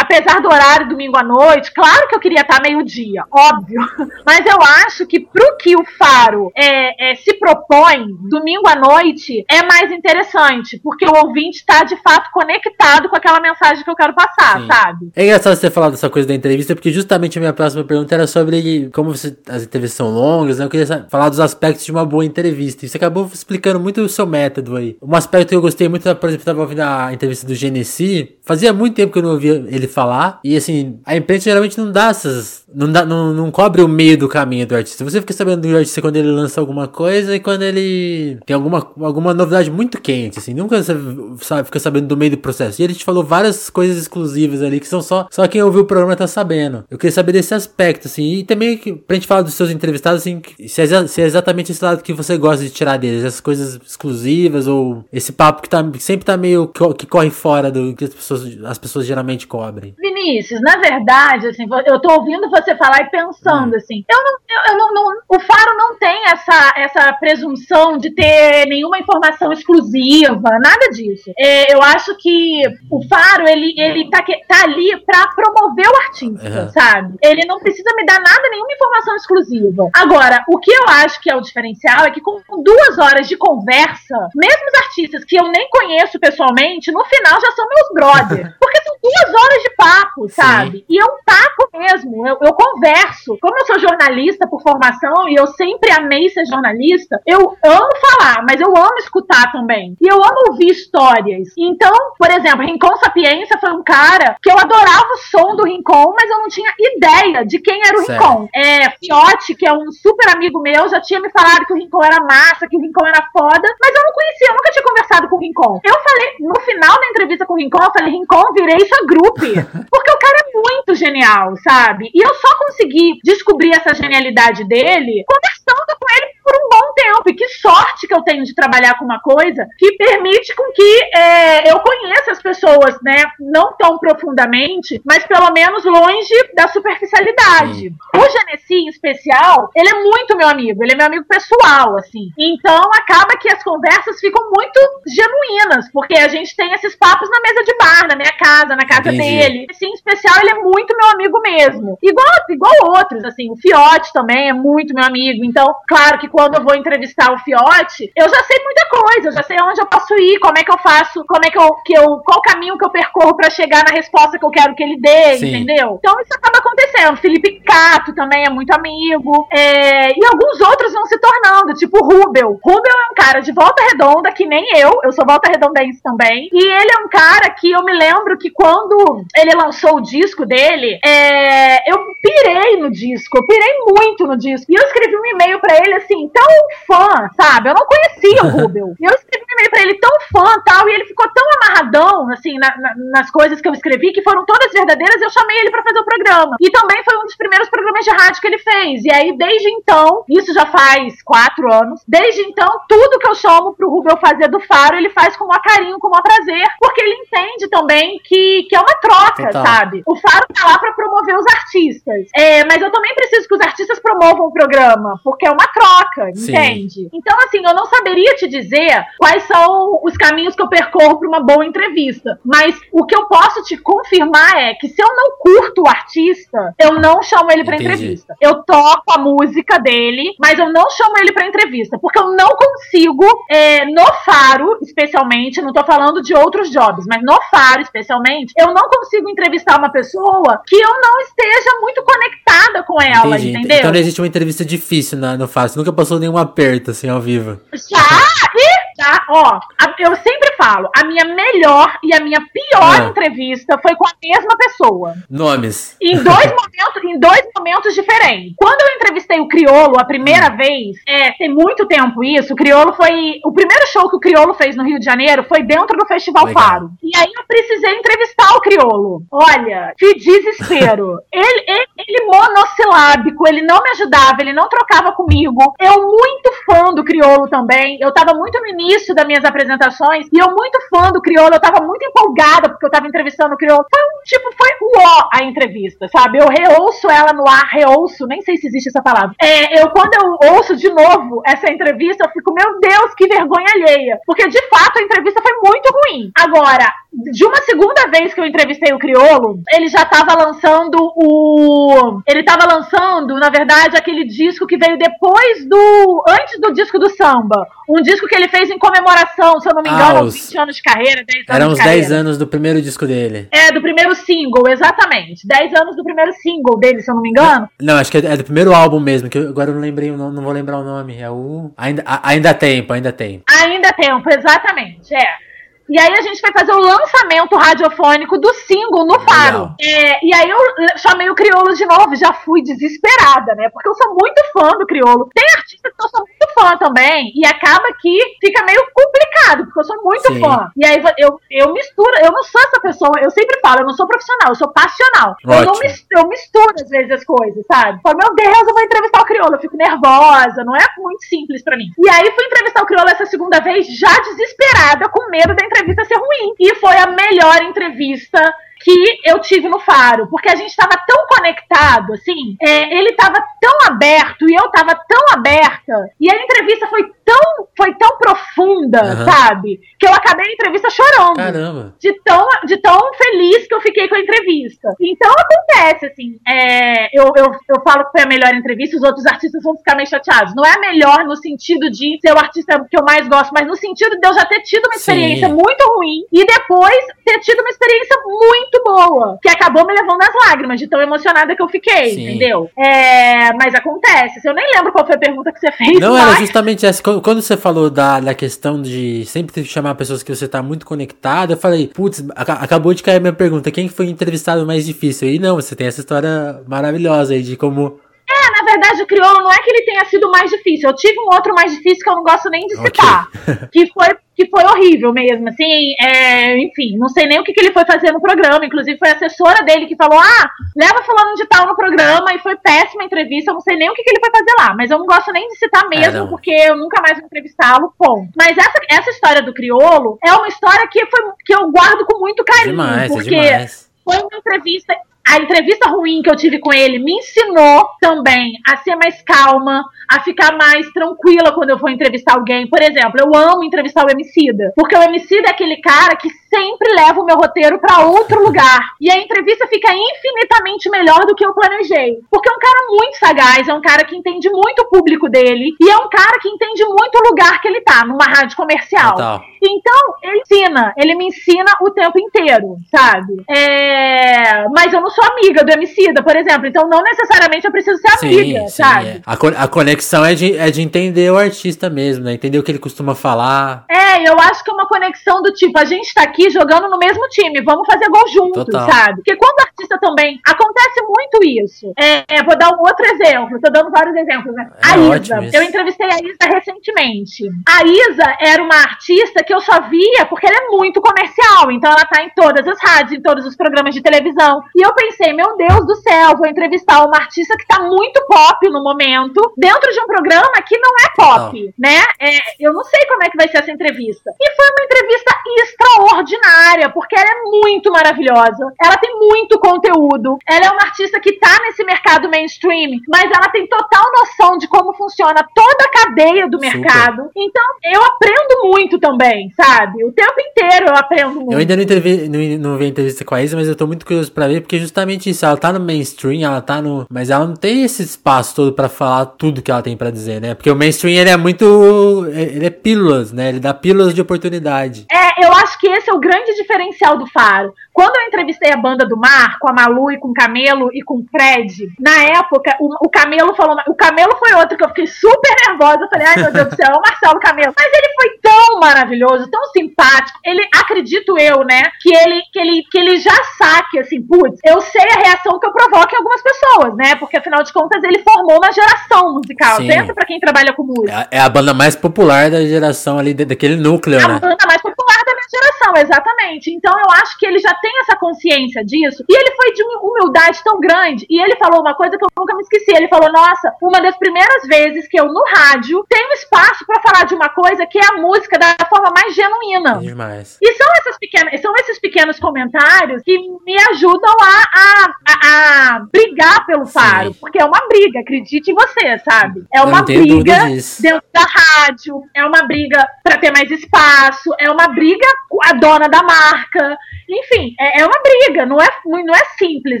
apesar do horário domingo à noite, claro que eu queria estar meio-dia, óbvio. Mas eu acho que pro que o Faro é, é, se propõe, domingo à noite é mais interessante, porque o ouvinte está de fato conectado com aquela mensagem que eu quero passar, Sim. sabe? É engraçado você falar dessa coisa da entrevista, porque justamente a minha próxima pergunta era sobre como você, as entrevistas são longas, né? Eu queria falar dos aspectos de uma boa entrevista. E você acabou explicando muito o seu método aí. Um aspecto que eu gostei muito, por exemplo, estava ouvindo a entrevista do Genesi. Fazia muito tempo que eu não ouvia ele falar. E assim, a imprensa geralmente não dá essas. Não, dá, não, não cobre o meio do caminho do artista. Você fica sabendo do artista quando ele lança alguma coisa e quando ele tem alguma, alguma novidade muito quente, assim. Nunca você sabe, fica sabendo do meio do processo. E ele te falou várias coisas exclusivas ali que são só, só quem ouviu o programa tá sabendo. Eu queria saber desse aspecto, assim. E também que, pra gente falar dos seus entrevistados, assim, se é, se é exatamente esse lado que você gosta de tirar deles. Essas coisas exclusivas ou esse papo que, tá, que sempre tá meio que corre fora do que as pessoas, as pessoas geralmente cobrem. Vinícius, na verdade, assim, eu tô ouvindo você falar e pensando, hum. assim, eu não, eu, eu não, não, o Faro não tem essa, essa presunção de ter nenhuma informação exclusiva, nada disso. É, eu acho que o Faro, ele, ele tá, tá ali pra promover o artista, uhum. sabe? Ele não precisa me dar nada, nenhuma informação exclusiva. Agora, o que eu acho que é o diferencial é que com duas horas de conversa, mesmo os artistas que eu nem conheço pessoalmente, no final já são meus brothers. Porque são duas horas de papo, sabe? Sim. E é um papo mesmo. Eu, eu, converso. Como eu sou jornalista por formação e eu sempre amei ser jornalista, eu amo falar, mas eu amo escutar também. E eu amo ouvir histórias. Então, por exemplo, Rincon Sapiência foi um cara que eu adorava o som do Rincon, mas eu não tinha ideia de quem era o certo. Rincon. É, Fiote, que é um super amigo meu, já tinha me falado que o Rincon era massa, que o Rincon era foda, mas eu não conhecia, eu nunca tinha conversado com o Rincon. Eu falei, no final da entrevista com o Rincon, eu falei, Rincon, virei sua grupo. Porque o cara é muito genial, sabe? E eu só consegui descobrir essa genialidade dele conversando com ele por um bom tempo. E que sorte que eu tenho de trabalhar com uma coisa que permite com que é, eu conheça as pessoas, né? Não tão profundamente, mas pelo menos longe da superficialidade. Sim. O Genesi, em especial, ele é muito meu amigo. Ele é meu amigo pessoal, assim. Então acaba que as conversas ficam muito genuínas, porque a gente tem esses papos na mesa de bar, na minha casa, na casa Entendi. dele. Esse em especial, ele é muito meu amigo mesmo. Igual, igual outros, assim. O Fiote também é muito meu amigo. Então, claro que quando eu vou entrevistar o Fiote, eu já sei muita coisa, eu já sei onde eu posso ir, como é que eu faço, como é que eu, que eu qual caminho que eu percorro para chegar na resposta que eu quero que ele dê, Sim. entendeu? Então isso acaba acontecendo. Felipe Cato também é muito amigo, é, e alguns outros vão se tornando, tipo o Rubel. Rubel é um cara de volta redonda, que nem eu, eu sou volta redondense também, e ele é um cara que eu me lembro que quando ele lançou o disco dele, é, eu pirei no disco, eu pirei muito no disco, e eu escrevi um e-mail para ele assim, tão fã, sabe? Eu não conhecia o Rubel. E eu escrevi um e-mail pra ele tão fã tal, e ele ficou tão amarradão, assim, na, na, nas coisas que eu escrevi, que foram todas verdadeiras, eu chamei ele para fazer o programa. E também foi um dos primeiros programas de rádio que ele fez. E aí, desde então, isso já faz quatro anos, desde então, tudo que eu chamo pro Rubel fazer do Faro, ele faz com maior carinho, com maior prazer, porque ele entende também que, que é uma troca, então. sabe? O Faro tá lá pra promover os artistas. É, mas eu também preciso que os artistas promovam o programa, porque é uma troca, Sim. entende? Então, assim, eu não saberia te dizer quais são os caminhos que eu percorro para uma boa entrevista. Mas o que eu posso te confirmar é que se eu não curto o artista, eu não chamo ele pra Entendi. entrevista. Eu toco a música dele, mas eu não chamo ele pra entrevista, porque eu não consigo, é, no Faro, especialmente, não tô falando de outros jobs, mas no Faro, especialmente, eu não consigo entrevistar uma pessoa que eu não esteja muito conectada com ela, Entendi. entendeu? Então não existe uma entrevista difícil na, no você nunca passou nenhum aperto, assim, ao vivo. Já! Já, ó, eu sempre falo, a minha melhor e a minha pior ah. entrevista foi com a mesma pessoa. Nomes. Em dois momentos, em dois momentos diferentes. Quando eu entrevistei o Criolo a primeira hum. vez, é, tem muito tempo isso, o Criolo foi. O primeiro show que o Criolo fez no Rio de Janeiro foi dentro do Festival Legal. Faro. E aí eu precisei entrevistar o Criolo. Olha, que desespero. ele, ele, ele monossilábico, ele não me ajudava, ele não trocava comigo. Eu muito fã do Criolo também. Eu tava muito no início das minhas apresentações e eu muito fã do Criolo, eu tava muito empolgada porque eu tava entrevistando o Criolo. Foi um tipo, foi o ó a entrevista, sabe? Eu reouço ela no ar, reouço, nem sei se existe essa palavra. É, eu, quando eu ouço de novo essa entrevista, eu fico, meu Deus, que vergonha alheia. Porque de fato a entrevista foi muito ruim. Agora, de uma segunda vez que eu entrevistei o Criolo, ele já tava lançando o. Ele tava lançando, na verdade, aquele disco que veio depois do. Antes do disco do samba. Um disco que ele fez em comemoração, se eu não me engano, ah, os... 20 anos de carreira, 10 anos Eram uns 10 anos do primeiro disco dele. É, do primeiro single, exatamente. 10 anos do primeiro single dele, se eu não me engano. Não, acho que é do primeiro álbum mesmo, que eu, agora eu não lembrei, não, não vou lembrar o nome. É o. Ainda, a, ainda tempo, ainda tempo. Ainda tempo, exatamente, é. E aí a gente vai fazer o lançamento radiofônico do single no Faro. É, e aí eu chamei o Criolo de novo, já fui desesperada, né? Porque eu sou muito fã do Criolo. Tem artistas que eu sou muito fã também, e acaba que fica meio complicado, porque eu sou muito Sim. fã. E aí eu, eu misturo, eu não sou essa pessoa, eu sempre falo, eu não sou profissional, eu sou passional. Eu, não misturo, eu misturo às vezes as coisas, sabe? Falo, meu Deus, eu vou entrevistar o Criolo, eu fico nervosa, não é muito simples para mim. E aí fui entrevistar o Criolo essa segunda vez, já desesperada, com medo da entrevista entrevista ser ruim. E foi a melhor entrevista que eu tive no Faro, porque a gente estava tão conectado, assim, é, ele estava tão aberto e eu estava tão aberta, e a entrevista foi tão, foi tão profunda, uhum. sabe? Que eu acabei a entrevista chorando. Caramba. De tão, de tão feliz que eu fiquei com a entrevista. Então acontece, assim, é, eu, eu, eu falo que foi a melhor entrevista, os outros artistas vão ficar meio chateados. Não é a melhor no sentido de ser o artista que eu mais gosto, mas no sentido de eu já ter tido uma experiência Sim. muito ruim e depois ter tido uma experiência muito boa, que acabou me levando às lágrimas, de tão emocionada que eu fiquei, Sim. entendeu? É, mas acontece. Eu nem lembro qual foi a pergunta que você fez. Não, mas... era justamente essa quando você falou da, da questão de sempre chamar pessoas que você tá muito conectado, eu falei, putz, acabou de cair minha pergunta, quem foi entrevistado mais difícil? E não, você tem essa história maravilhosa aí de como é, na verdade, o crioulo não é que ele tenha sido mais difícil. Eu tive um outro mais difícil que eu não gosto nem de citar. Okay. que foi que foi horrível mesmo, assim, é, enfim, não sei nem o que, que ele foi fazer no programa, inclusive foi a assessora dele que falou, ah, leva fulano de tal no programa, e foi péssima entrevista, eu não sei nem o que, que ele foi fazer lá, mas eu não gosto nem de citar mesmo, é, porque eu nunca mais vou entrevistá-lo, ponto. Mas essa, essa história do criolo é uma história que, foi, que eu guardo com muito carinho, demais, é porque... É foi uma entrevista a entrevista ruim que eu tive com ele me ensinou também a ser mais calma, a ficar mais tranquila quando eu for entrevistar alguém. Por exemplo, eu amo entrevistar o Emicida, porque o Emicida é aquele cara que sempre leva o meu roteiro para outro lugar. E a entrevista fica infinitamente melhor do que eu planejei. Porque é um cara muito sagaz, é um cara que entende muito o público dele e é um cara que entende muito o lugar que ele tá, numa rádio comercial. Total. Então, ele ensina, ele me ensina o tempo inteiro, sabe? É... Mas eu não sou amiga do Emicida, por exemplo, então não necessariamente eu preciso ser amiga, sim, sabe? É. A, co a conexão é de, é de entender o artista mesmo, né? Entender o que ele costuma falar. É, eu acho que é uma conexão do tipo, a gente tá aqui jogando no mesmo time, vamos fazer gol juntos, sabe? Porque quando o artista também. Acontece muito isso. É, é, vou dar um outro exemplo, tô dando vários exemplos, né? É a Isa. Eu entrevistei a Isa recentemente. A Isa era uma artista que eu só via porque ela é muito comercial, então ela tá em todas as rádios, em todos os programas de televisão. E eu pensei, meu Deus do céu, vou entrevistar uma artista que tá muito pop no momento, dentro de um programa que não é pop, não. né? É, eu não sei como é que vai ser essa entrevista. E foi uma entrevista extraordinária? Porque ela é muito maravilhosa, ela tem muito conteúdo, ela é uma artista que tá nesse mercado mainstream, mas ela tem total noção de como funciona toda a cadeia do mercado. Super. Então, eu aprendo muito também, sabe? O tempo inteiro eu aprendo muito. Eu ainda não, entrevi, não, não vi a entrevista com a Isa, mas eu tô muito curioso pra ver, porque justamente isso, ela tá no mainstream, ela tá no. Mas ela não tem esse espaço todo pra falar tudo que ela tem pra dizer, né? Porque o mainstream ele é muito. Ele é pílulas, né? Ele dá pílulas de oportunidade. É, eu acho que esse é o grande diferencial do Faro. Quando eu entrevistei a banda do mar, com a Malu e com o Camelo e com o Fred, na época, o, o Camelo falou. O Camelo foi outro que eu fiquei super nervosa. Eu falei, ai meu Deus do céu, é o Marcelo Camelo. Mas ele foi tão maravilhoso, tão simpático. Ele, acredito eu, né, que ele, que ele, que ele já saque, assim, putz, eu sei a reação que eu provoco em algumas pessoas, né? Porque afinal de contas ele formou uma geração musical. Sim. Pensa pra quem trabalha com música. É, é a banda mais popular da geração ali, daquele núcleo, é né? A banda mais popular da minha geração, exatamente. Então eu acho que ele já tem essa consciência disso. E ele foi de uma humildade tão grande. E ele falou uma coisa que eu nunca me esqueci. Ele falou: Nossa, uma das primeiras vezes que eu no rádio tenho espaço para falar de uma coisa que é a música da forma mais genuína. Demais. E são, essas pequenas, são esses pequenos comentários que me ajudam a, a, a, a brigar pelo faro. Sim. Porque é uma briga, acredite em você, sabe? É uma briga dentro da rádio, é uma briga para ter mais espaço, é uma briga com a dona da marca. Enfim, é, é uma briga, não é, não é simples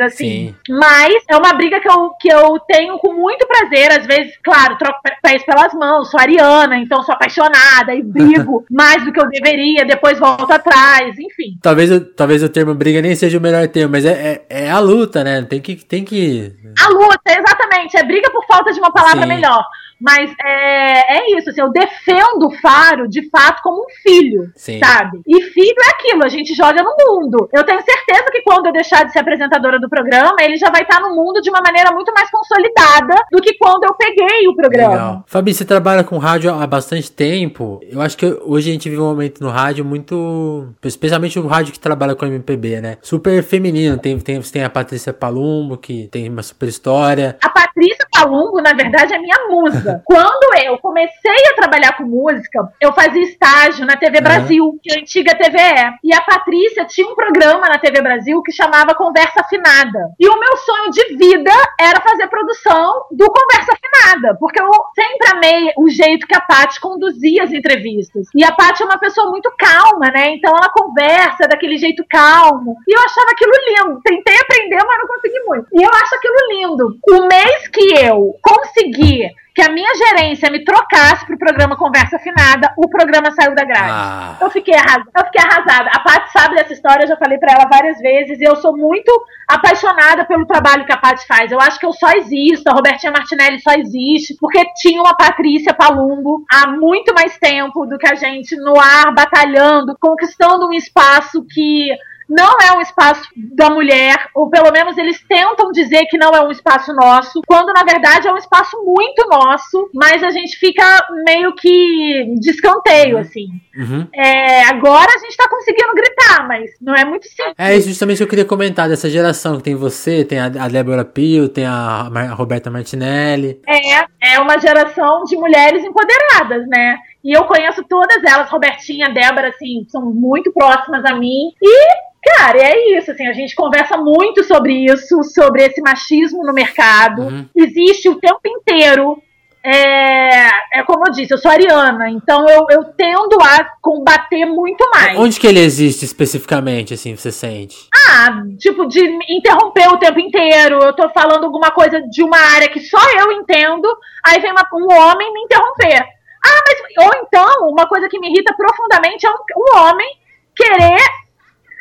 assim. Sim. Mas é uma briga que eu, que eu tenho com muito prazer. Às vezes, claro, troco pés pelas mãos, sou ariana, então sou apaixonada e brigo mais do que eu deveria, depois volto atrás, enfim. Talvez, talvez o termo briga nem seja o melhor termo, mas é, é, é a luta, né? Tem que, tem que. A luta, exatamente. É briga por falta de uma palavra Sim. melhor. Mas é, é isso, assim, eu defendo o Faro de fato como um filho, Sim. sabe? E filho é aquilo, a gente joga no mundo. Eu tenho certeza que quando eu deixar de ser apresentadora do programa, ele já vai estar no mundo de uma maneira muito mais consolidada do que quando eu peguei o programa. Legal. Fabi, você trabalha com rádio há bastante tempo. Eu acho que hoje a gente vive um momento no rádio muito. Especialmente o rádio que trabalha com MPB, né? Super feminino. Tem, tem, tem a Patrícia Palumbo, que tem uma super história. A Patrícia Palumbo, na verdade, é minha musa. Quando eu comecei a trabalhar com música, eu fazia estágio na TV Brasil, que é a antiga TVE. E a Patrícia tinha um programa na TV Brasil que chamava Conversa Afinada. E o meu sonho de vida era fazer produção do Conversa Afinada, porque eu sempre amei o jeito que a Paty conduzia as entrevistas. E a Paty é uma pessoa muito calma, né? Então ela conversa daquele jeito calmo. E eu achava aquilo lindo. Tentei aprender, mas não consegui muito. E eu acho aquilo lindo. O mês que eu consegui que a minha gerência me trocasse pro programa Conversa Afinada, o programa saiu da grade. Ah. Eu, fiquei arrasada, eu fiquei arrasada. A Paty sabe dessa história, eu já falei para ela várias vezes, e eu sou muito apaixonada pelo trabalho que a Paty faz. Eu acho que eu só existo, a Robertinha Martinelli só existe, porque tinha uma Patrícia Palumbo há muito mais tempo do que a gente no ar, batalhando, conquistando um espaço que não é um espaço da mulher, ou pelo menos eles tentam dizer que não é um espaço nosso, quando na verdade é um espaço muito nosso, mas a gente fica meio que de escanteio, uhum. assim. Uhum. É, agora a gente tá conseguindo gritar, mas não é muito simples. É isso justamente que eu queria comentar dessa geração que tem você, tem a, a Débora Pio, tem a, a Roberta Martinelli. É, é uma geração de mulheres empoderadas, né? E eu conheço todas elas, Robertinha, Débora, assim, são muito próximas a mim. E Cara, é isso, assim, a gente conversa muito sobre isso, sobre esse machismo no mercado. Uhum. Existe o tempo inteiro. É, é como eu disse, eu sou ariana, então eu, eu tendo a combater muito mais. Onde que ele existe especificamente, assim, você sente? Ah, tipo, de interromper o tempo inteiro. Eu tô falando alguma coisa de uma área que só eu entendo, aí vem uma, um homem me interromper. Ah, mas. Ou então, uma coisa que me irrita profundamente é um, um homem querer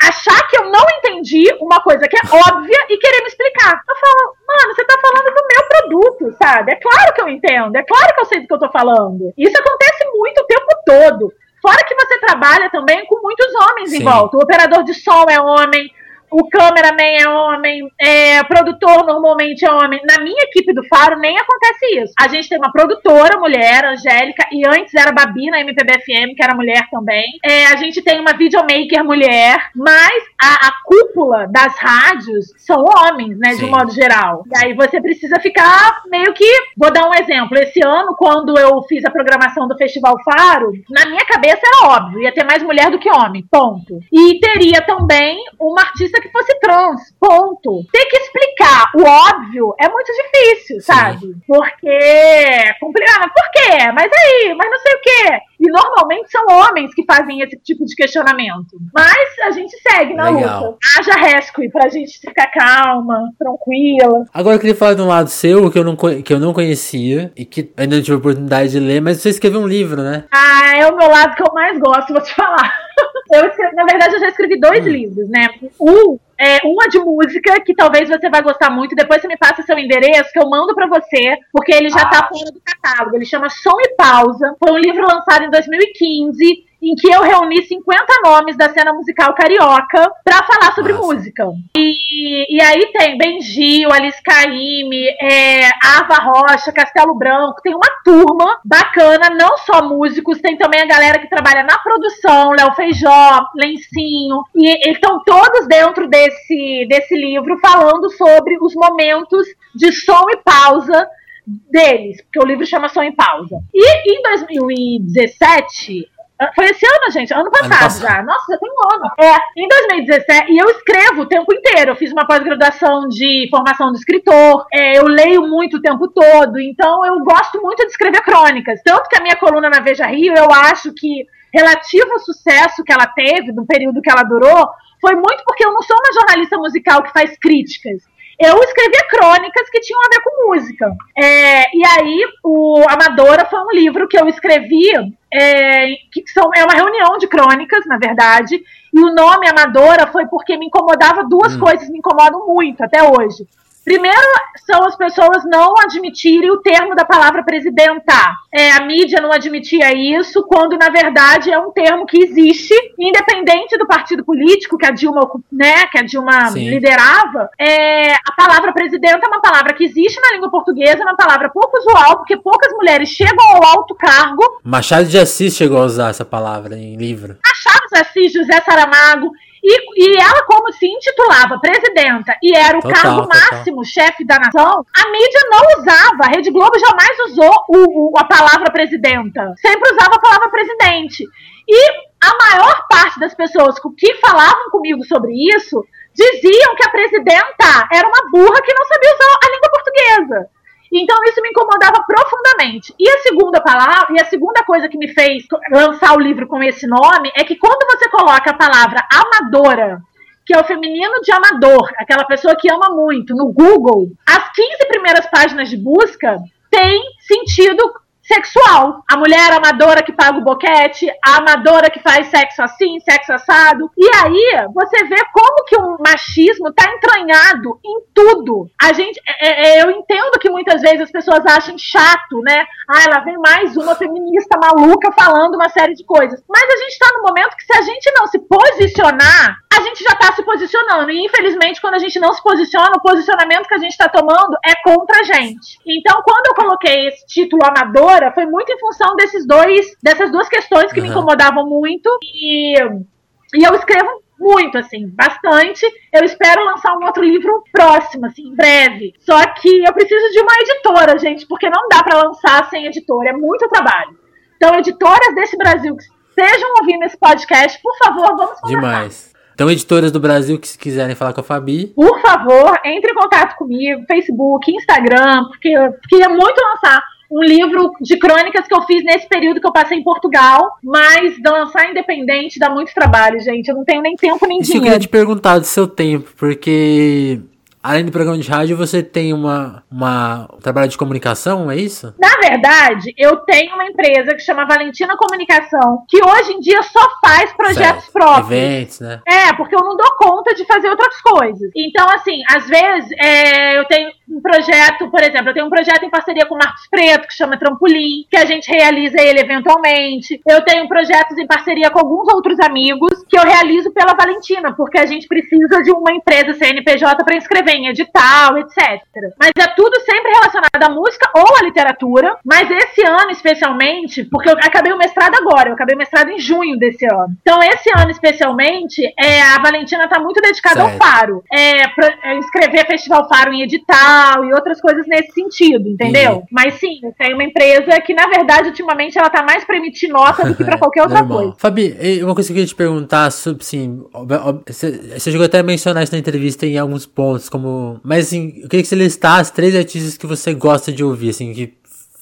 achar que eu não entendi uma coisa que é óbvia e querer me explicar. Eu falo, mano, você tá falando do meu produto, sabe? É claro que eu entendo, é claro que eu sei do que eu tô falando. Isso acontece muito o tempo todo. Fora que você trabalha também com muitos homens Sim. em volta. O operador de som é homem, o cameraman é homem, é, produtor normalmente é homem. Na minha equipe do Faro nem acontece isso. A gente tem uma produtora mulher, Angélica, e antes era Babi na MPBFM, que era mulher também. É, a gente tem uma videomaker mulher, mas a, a cúpula das rádios são homens, né, Sim. de um modo geral. E aí você precisa ficar meio que. Vou dar um exemplo. Esse ano, quando eu fiz a programação do Festival Faro, na minha cabeça era óbvio, ia ter mais mulher do que homem, ponto. E teria também uma artista que fosse trans, ponto. Tem que explicar o óbvio é muito difícil, sabe? Sim. Porque é complicado. Por quê? Mas aí, mas não sei o quê. E normalmente são homens que fazem esse tipo de questionamento. Mas a gente segue na Legal. luta. Haja rescue pra gente ficar calma, tranquila. Agora eu queria falar de um lado seu que eu não, que eu não conhecia e que ainda não tive oportunidade de ler, mas você escreveu um livro, né? Ah, é o meu lado que eu mais gosto, vou te falar. Eu escrevi, na verdade, eu já escrevi dois hum. livros, né? Um é uma de música que talvez você vai gostar muito. Depois você me passa seu endereço que eu mando para você, porque ele já tá ah. tá fora do catálogo. Ele chama Som e Pausa. Foi um livro lançado em 2015 em que eu reuni 50 nomes da cena musical carioca para falar sobre Nossa. música. E, e aí tem Benji, Alice Caime, é, Ava Rocha, Castelo Branco, tem uma turma bacana, não só músicos, tem também a galera que trabalha na produção, Léo Feijó, Lencinho, e estão todos dentro desse, desse livro falando sobre os momentos de som e pausa deles, porque o livro chama Som e Pausa. E em 2017, ah, foi esse ano, gente, ano passado, ano passado, já. Nossa, já tem um ano. É, em 2017, e eu escrevo o tempo inteiro. Eu fiz uma pós-graduação de formação de escritor, é, eu leio muito o tempo todo, então eu gosto muito de escrever crônicas. Tanto que a minha coluna na Veja Rio, eu acho que relativo ao sucesso que ela teve, no período que ela durou, foi muito porque eu não sou uma jornalista musical que faz críticas eu escrevia crônicas que tinham a ver com música. É, e aí, o Amadora foi um livro que eu escrevi, é, que são, é uma reunião de crônicas, na verdade, e o nome Amadora foi porque me incomodava duas hum. coisas, me incomodam muito até hoje. Primeiro, são as pessoas não admitirem o termo da palavra presidenta. É, a mídia não admitia isso, quando na verdade é um termo que existe, independente do partido político que a Dilma, né, que a Dilma liderava. É, a palavra presidenta é uma palavra que existe na língua portuguesa, é uma palavra pouco usual, porque poucas mulheres chegam ao alto cargo. Machado de Assis chegou a usar essa palavra em livro. Machado de Assis, José Saramago. E, e ela, como se intitulava presidenta e era o total, cargo total. máximo, chefe da nação, a mídia não usava. A Rede Globo jamais usou o, o, a palavra presidenta. Sempre usava a palavra presidente. E a maior parte das pessoas que falavam comigo sobre isso diziam que a presidenta era uma burra que não sabia usar a língua portuguesa. Então isso me incomodava profundamente. E a segunda palavra, e a segunda coisa que me fez lançar o livro com esse nome é que quando você coloca a palavra amadora, que é o feminino de amador, aquela pessoa que ama muito, no Google, as 15 primeiras páginas de busca têm sentido sexual. A mulher amadora que paga o boquete, a amadora que faz sexo assim, sexo assado. E aí você vê como que o machismo tá entranhado em tudo. A gente, é, é, eu entendo que muitas vezes as pessoas acham chato, né? Ah, ela vem mais uma feminista maluca falando uma série de coisas. Mas a gente tá no momento que se a gente não se posicionar, a gente já tá se posicionando. E infelizmente, quando a gente não se posiciona, o posicionamento que a gente tá tomando é contra a gente. Então, quando eu coloquei esse título amador, foi muito em função desses dois, dessas duas questões que uhum. me incomodavam muito. E, e eu escrevo muito, assim, bastante. Eu espero lançar um outro livro próximo, assim, em breve. Só que eu preciso de uma editora, gente, porque não dá para lançar sem editora, é muito trabalho. Então, editoras desse Brasil que estejam ouvindo esse podcast, por favor, vamos conversar. Demais. Então, editoras do Brasil que quiserem falar com a Fabi. Por favor, entre em contato comigo, Facebook, Instagram, porque eu queria muito lançar um livro de crônicas que eu fiz nesse período que eu passei em Portugal, mas lançar independente dá muito trabalho, gente. Eu não tenho nem tempo nem Isso dinheiro. eu queria te perguntar do seu tempo, porque além do programa de rádio, você tem uma, uma um trabalho de comunicação, é isso? Na verdade, eu tenho uma empresa que chama Valentina Comunicação, que hoje em dia só faz projetos certo. próprios. Eventos, né? É, porque eu não dou conta de fazer outras coisas. Então, assim, às vezes é, eu tenho um projeto, por exemplo, eu tenho um projeto em parceria com o Marcos Preto, que chama Trampolim, que a gente realiza ele eventualmente. Eu tenho projetos em parceria com alguns outros amigos que eu realizo pela Valentina, porque a gente precisa de uma empresa CNPJ para inscrever em edital, etc. Mas é tudo sempre relacionado à música ou à literatura. Mas esse ano, especialmente, porque eu acabei o mestrado agora, eu acabei o mestrado em junho desse ano. Então, esse ano, especialmente, é, a Valentina está muito dedicada certo. ao Faro. É, pra, é, inscrever Festival Faro em edital e outras coisas nesse sentido, entendeu? Mas sim, tem uma empresa que, na verdade, ultimamente ela tá mais para emitir nota do que para qualquer outra coisa. Fabi, uma coisa que eu queria te perguntar sobre, assim, você chegou até a mencionar isso na entrevista em alguns pontos, como. Mas assim, eu queria que você listasse três artistas que você gosta de ouvir, assim, que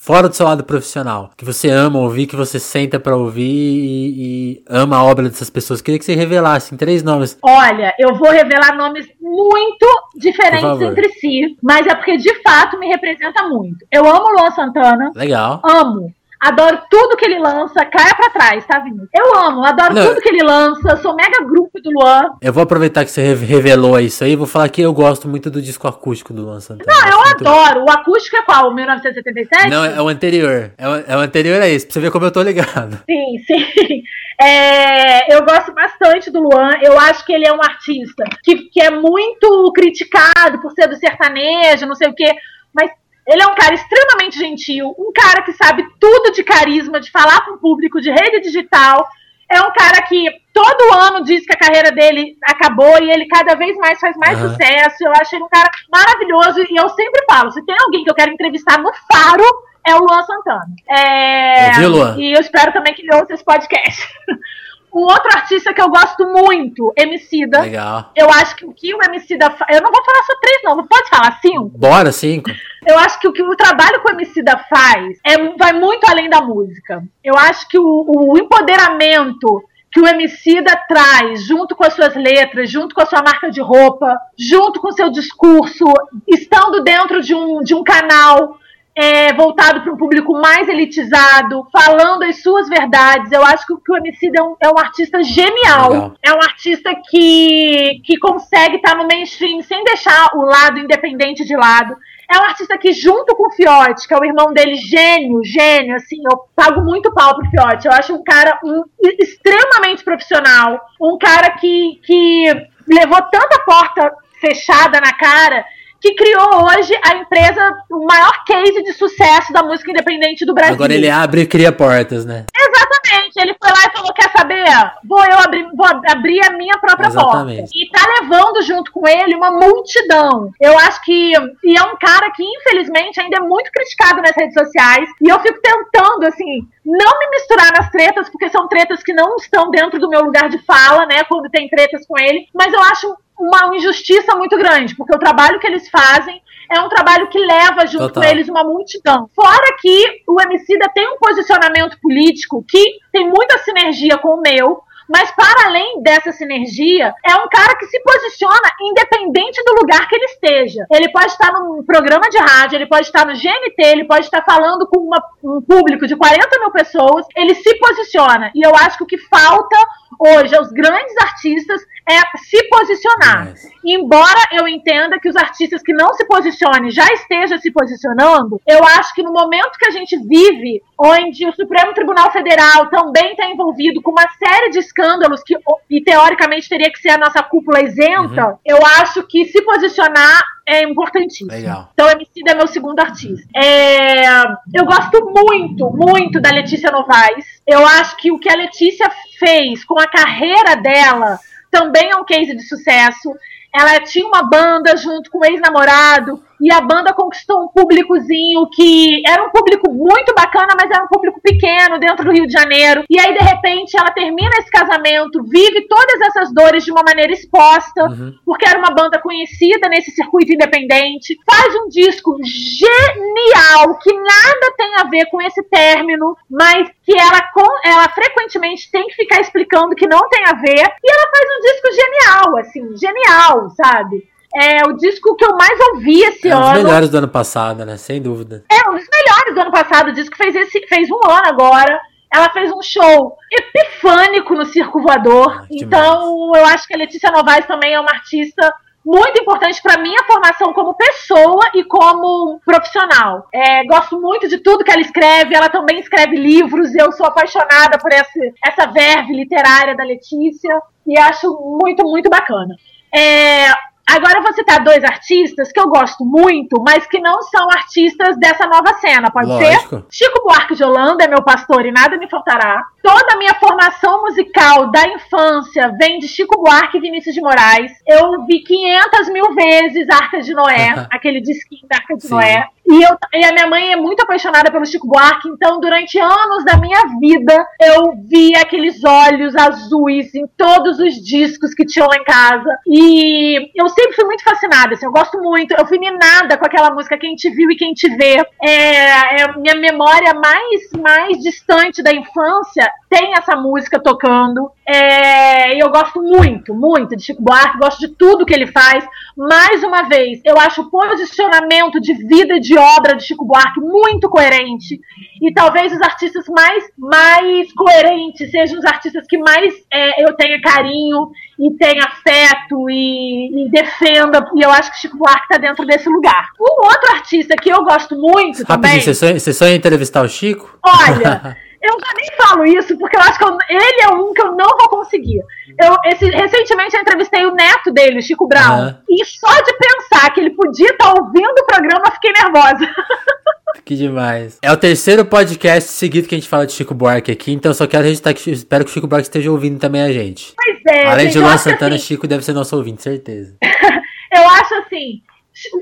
fora do seu lado profissional, que você ama ouvir, que você senta para ouvir e, e, ama a obra dessas pessoas. Queria que você revelasse em três nomes. Olha, eu vou revelar nomes muito diferentes entre si, mas é porque de fato me representa muito. Eu amo Luan Santana. Legal. Amo. Adoro tudo que ele lança, caia pra trás, tá, Vinícius? Eu amo, adoro Não. tudo que ele lança, sou mega grupo do Luan. Eu vou aproveitar que você revelou isso aí, vou falar que eu gosto muito do disco acústico do Luan Santana. Não, eu adoro. O acústico é qual? O 1977? Não, é o anterior. É o, é o anterior a esse, pra você ver como eu tô ligado. Sim, sim. É, eu gosto bastante do Luan. Eu acho que ele é um artista que, que é muito criticado por ser do sertanejo, não sei o quê. Mas ele é um cara extremamente gentil, um cara que sabe tudo de carisma, de falar com o público, de rede digital. É um cara que todo ano diz que a carreira dele acabou e ele cada vez mais faz mais uhum. sucesso. Eu acho ele um cara maravilhoso e eu sempre falo: se tem alguém que eu quero entrevistar no Faro, é o Luan Santana. É... Ouviu, Luan? E eu espero também que ele ouça esse podcast. Um outro artista que eu gosto muito, Emicida. Legal. Eu acho que o que o Emicida faz. Eu não vou falar só três, não. Não pode falar cinco? Bora, cinco. Eu acho que o que o trabalho que o Emicida faz é, vai muito além da música. Eu acho que o, o empoderamento que o Emicida traz, junto com as suas letras, junto com a sua marca de roupa, junto com o seu discurso, estando dentro de um, de um canal é, voltado para um público mais elitizado, falando as suas verdades. Eu acho que, o Emicida é um, é um artista genial. Legal. É um artista que, que consegue estar no mainstream sem deixar o lado independente de lado. É um artista que, junto com o Fiote, que é o irmão dele, gênio, gênio, assim, eu pago muito pau pro Fiote. Eu acho um cara um, extremamente profissional, um cara que, que levou tanta porta fechada na cara que criou hoje a empresa, o maior case de sucesso da música independente do Brasil. Agora ele abre e cria portas, né? Exatamente. Ele foi lá e falou: quer saber? Vou eu abrir, vou abrir a minha própria Exatamente. porta. E tá levando junto com ele uma multidão. Eu acho que. E é um cara que, infelizmente, ainda é muito criticado nas redes sociais. E eu fico tentando, assim, não me misturar nas tretas, porque são tretas que não estão dentro do meu lugar de fala, né? Quando tem tretas com ele. Mas eu acho uma injustiça muito grande, porque o trabalho que eles fazem é um trabalho que leva junto Total. com eles uma multidão. Fora que o Emicida tem um posicionamento político que tem muita sinergia com o meu, mas para além dessa sinergia, é um cara que se posiciona independente do lugar que ele esteja. Ele pode estar num programa de rádio, ele pode estar no GNT, ele pode estar falando com uma, um público de 40 mil pessoas, ele se posiciona. E eu acho que o que falta hoje aos grandes artistas é se posicionar. Yes. Embora eu entenda que os artistas que não se posicionem já estejam se posicionando, eu acho que no momento que a gente vive, onde o Supremo Tribunal Federal também está envolvido com uma série de escândalos que, e teoricamente teria que ser a nossa cúpula isenta, uhum. eu acho que se posicionar é importantíssimo. Legal. Então, Emicida é meu segundo artista. É, eu gosto muito, muito da Letícia Novaes. Eu acho que o que a Letícia fez com a carreira dela também é um case de sucesso. Ela tinha uma banda junto com o ex-namorado e a banda conquistou um públicozinho que era um público muito bacana, mas era um público pequeno dentro do Rio de Janeiro. E aí, de repente, ela termina esse casamento, vive todas essas dores de uma maneira exposta, uhum. porque era uma banda conhecida nesse circuito independente. Faz um disco genial, que nada tem a ver com esse término, mas que ela, ela frequentemente tem que ficar explicando que não tem a ver. E ela faz um disco genial, assim, genial, sabe? É o disco que eu mais ouvi esse é ano. Um dos melhores do ano passado, né? Sem dúvida. É, um dos melhores do ano passado. O disco fez, esse, fez um ano agora. Ela fez um show epifânico no Circo Voador. Ah, então, eu acho que a Letícia Novaes também é uma artista muito importante para minha formação como pessoa e como profissional. É, gosto muito de tudo que ela escreve. Ela também escreve livros. Eu sou apaixonada por esse, essa verve literária da Letícia e acho muito, muito bacana. É, Agora eu vou citar dois artistas que eu gosto muito, mas que não são artistas dessa nova cena, pode Lógico. ser? Chico Buarque de Holanda é meu pastor e nada me faltará. Toda a minha formação musical da infância vem de Chico Buarque e Vinícius de Moraes. Eu vi 500 mil vezes Arca de Noé, aquele disquinho da Arca de Sim. Noé. E, eu, e a minha mãe é muito apaixonada pelo Chico Buarque, então durante anos da minha vida eu vi aqueles olhos azuis em todos os discos que tinham lá em casa. E eu sempre fui muito fascinada, assim, eu gosto muito. Eu fui minada com aquela música Quem Te Viu e Quem Te Vê. É, é minha memória mais, mais distante da infância tem essa música tocando. É, eu gosto muito, muito de Chico Buarque, gosto de tudo que ele faz. Mais uma vez, eu acho o posicionamento de vida e de obra de Chico Buarque muito coerente. E talvez os artistas mais, mais coerentes sejam os artistas que mais é, eu tenha carinho e tenha afeto e, e, defenda. E eu acho que Chico Buarque está dentro desse lugar. Um outro artista que eu gosto muito Rapidinho, também. Você sonha, você sonha entrevistar o Chico? Olha. eu já nem falo isso, porque eu acho que eu, ele é um que eu não vou conseguir. Eu, esse, recentemente eu entrevistei o neto dele, o Chico Brown. Uhum. E só de pensar que ele podia estar tá ouvindo o programa, eu fiquei nervosa. Que demais. É o terceiro podcast seguido que a gente fala de Chico Buarque aqui, então só quero registrar que espero que o Chico Buarque esteja ouvindo também a gente. Pois é. Além de Luan Santana, assim, Chico deve ser nosso ouvinte, certeza. eu acho assim,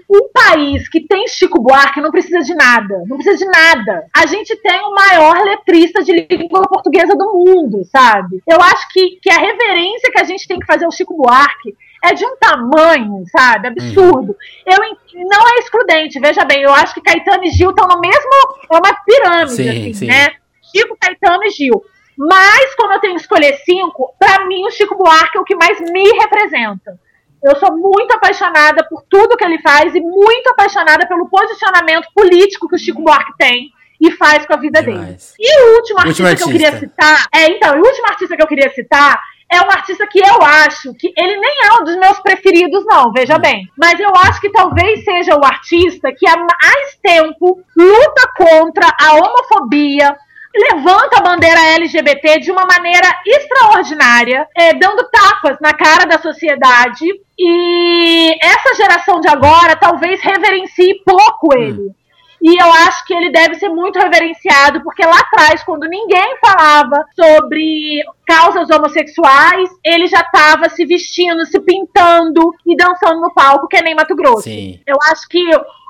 um país que tem Chico Buarque não precisa de nada. Não precisa de nada. A gente tem o maior letrista de língua portuguesa do mundo, sabe? Eu acho que, que a reverência que a gente tem que fazer ao Chico Buarque é de um tamanho, sabe? Absurdo. Uhum. Eu não é excludente, veja bem, eu acho que Caetano e Gil estão no mesmo. É uma pirâmide, sim, assim, sim. né? Chico, Caetano e Gil. Mas, como eu tenho que escolher cinco, para mim o Chico Buarque é o que mais me representa. Eu sou muito apaixonada por tudo que ele faz e muito apaixonada pelo posicionamento político que o Chico Buarque tem e faz com a vida Demais. dele. E o último artista, artista, que eu queria citar, é, então, o último artista que eu queria citar é um artista que eu acho que ele nem é um dos meus preferidos, não, veja hum. bem. Mas eu acho que talvez seja o artista que há mais tempo luta contra a homofobia, levanta a bandeira LGBT de uma maneira extraordinária, é, dando tapas na cara da sociedade. E essa geração de agora talvez reverencie pouco hum. ele. Hum. E eu acho que ele deve ser muito reverenciado, porque lá atrás, quando ninguém falava sobre causas homossexuais, ele já estava se vestindo, se pintando e dançando no palco, que é nem Mato Grosso. Sim. Eu acho que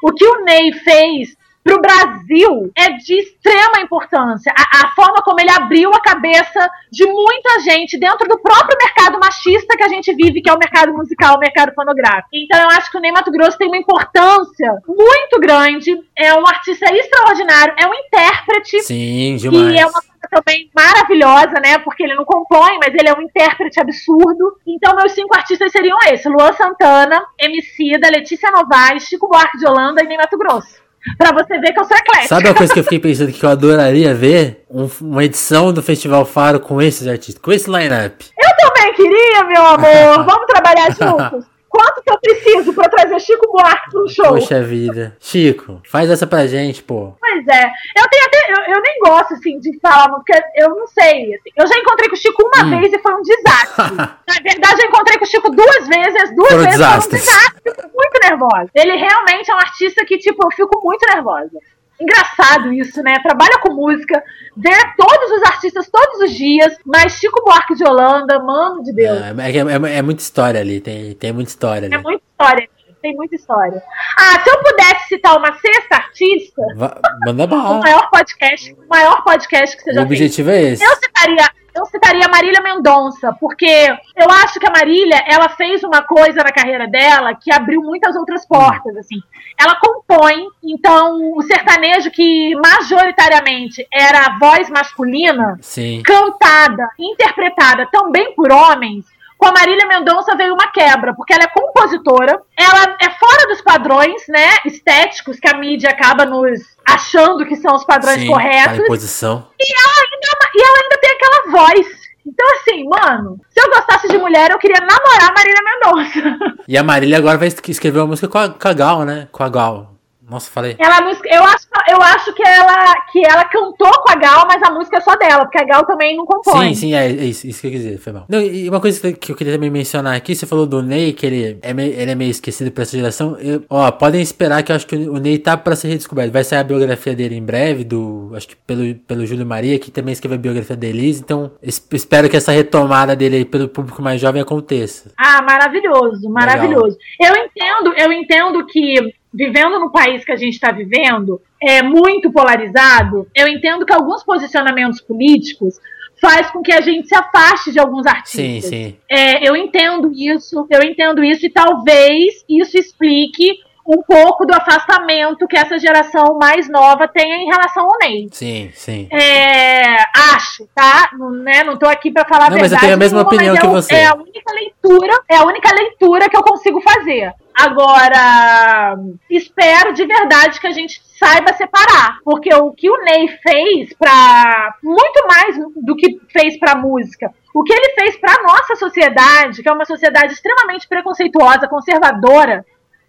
o que o Ney fez para o Brasil é de extrema importância. A, a, forma como ele abriu a cabeça de muita gente dentro do próprio mercado machista que a gente vive, que é o mercado musical, o mercado fonográfico. Então eu acho que o Ney Mato Grosso tem uma importância muito grande. É um artista extraordinário, é um intérprete. Sim, demais. E é uma coisa também maravilhosa, né? Porque ele não compõe, mas ele é um intérprete absurdo. Então, meus cinco artistas seriam esses: Luan Santana, MC da Letícia Novaes, Chico Buarque de Holanda e Ney Mato Grosso. Pra você ver que eu sou eclética. Sabe uma coisa que eu fiquei pensando que eu adoraria ver? Um, uma edição do Festival Faro com esses artistas, com esse line-up. Eu também queria, meu amor. Vamos trabalhar juntos? Quanto que eu preciso pra trazer Chico Buarque pro show? Poxa vida. Chico, faz essa pra gente, pô. Pois é. Eu tenho até. Eu, eu nem gosto, assim, de falar, porque eu não sei. Assim, eu já encontrei com o Chico uma hum. vez e foi um desastre. Na verdade, eu encontrei com o Chico duas vezes, as duas Foram vezes desastres. foram um desastre. Eu fico muito nervosa. Ele realmente é um artista que, tipo, eu fico muito nervosa engraçado isso, né? Trabalha com música, vê todos os artistas todos os dias, mas Chico Buarque de Holanda, mano de Deus. É, é, é, é muita história ali, tem, tem muita história ali. É muita história, tem muita história. Ah, se eu pudesse citar uma sexta artista, Va manda bala. o maior podcast, o maior podcast que você já fez. O objetivo é esse. Eu citaria eu citaria a Marília Mendonça, porque eu acho que a Marília, ela fez uma coisa na carreira dela que abriu muitas outras portas, assim. Ela compõe, então o sertanejo que majoritariamente era a voz masculina, Sim. cantada, interpretada também por homens, Com a Marília Mendonça veio uma quebra, porque ela é compositora, ela é fora dos padrões, né, estéticos que a mídia acaba nos achando que são os padrões Sim, corretos. Tá posição. E ela, ainda, e ela ainda tem aquela voz então, assim, mano, se eu gostasse de mulher, eu queria namorar a Marília Mendonça. E a Marília agora vai escrever uma música com a, com a Gal, né? Com a Gal. Nossa, falei. Ela, eu, acho, eu acho que ela, que ela cantou com a Gal, mas a música é só dela, porque a Gal também não compõe. Sim, sim, é, é isso, isso que eu quis dizer, foi mal. Não, e uma coisa que eu queria também mencionar aqui, você falou do Ney, que ele é meio, ele é meio esquecido pra essa geração. Eu, ó, podem esperar que eu acho que o Ney tá pra ser redescoberto. Vai sair a biografia dele em breve, do. Acho que pelo, pelo Júlio Maria, que também escreveu a biografia da Elise. Então, espero que essa retomada dele aí pelo público mais jovem aconteça. Ah, maravilhoso, maravilhoso. Legal. Eu entendo, eu entendo que vivendo no país que a gente está vivendo, é muito polarizado, eu entendo que alguns posicionamentos políticos faz com que a gente se afaste de alguns artistas. Sim, sim. É, eu entendo isso, eu entendo isso e talvez isso explique um pouco do afastamento que essa geração mais nova tem em relação ao Ney. Sim, sim. É, acho, tá? Não, né, não tô aqui para falar não, a verdade. Mas eu tenho a mesma nenhuma, opinião que é, você. É a única leitura, é a única leitura que eu consigo fazer. Agora, espero de verdade que a gente saiba separar, porque o que o Ney fez para muito mais do que fez para música, o que ele fez para nossa sociedade, que é uma sociedade extremamente preconceituosa, conservadora,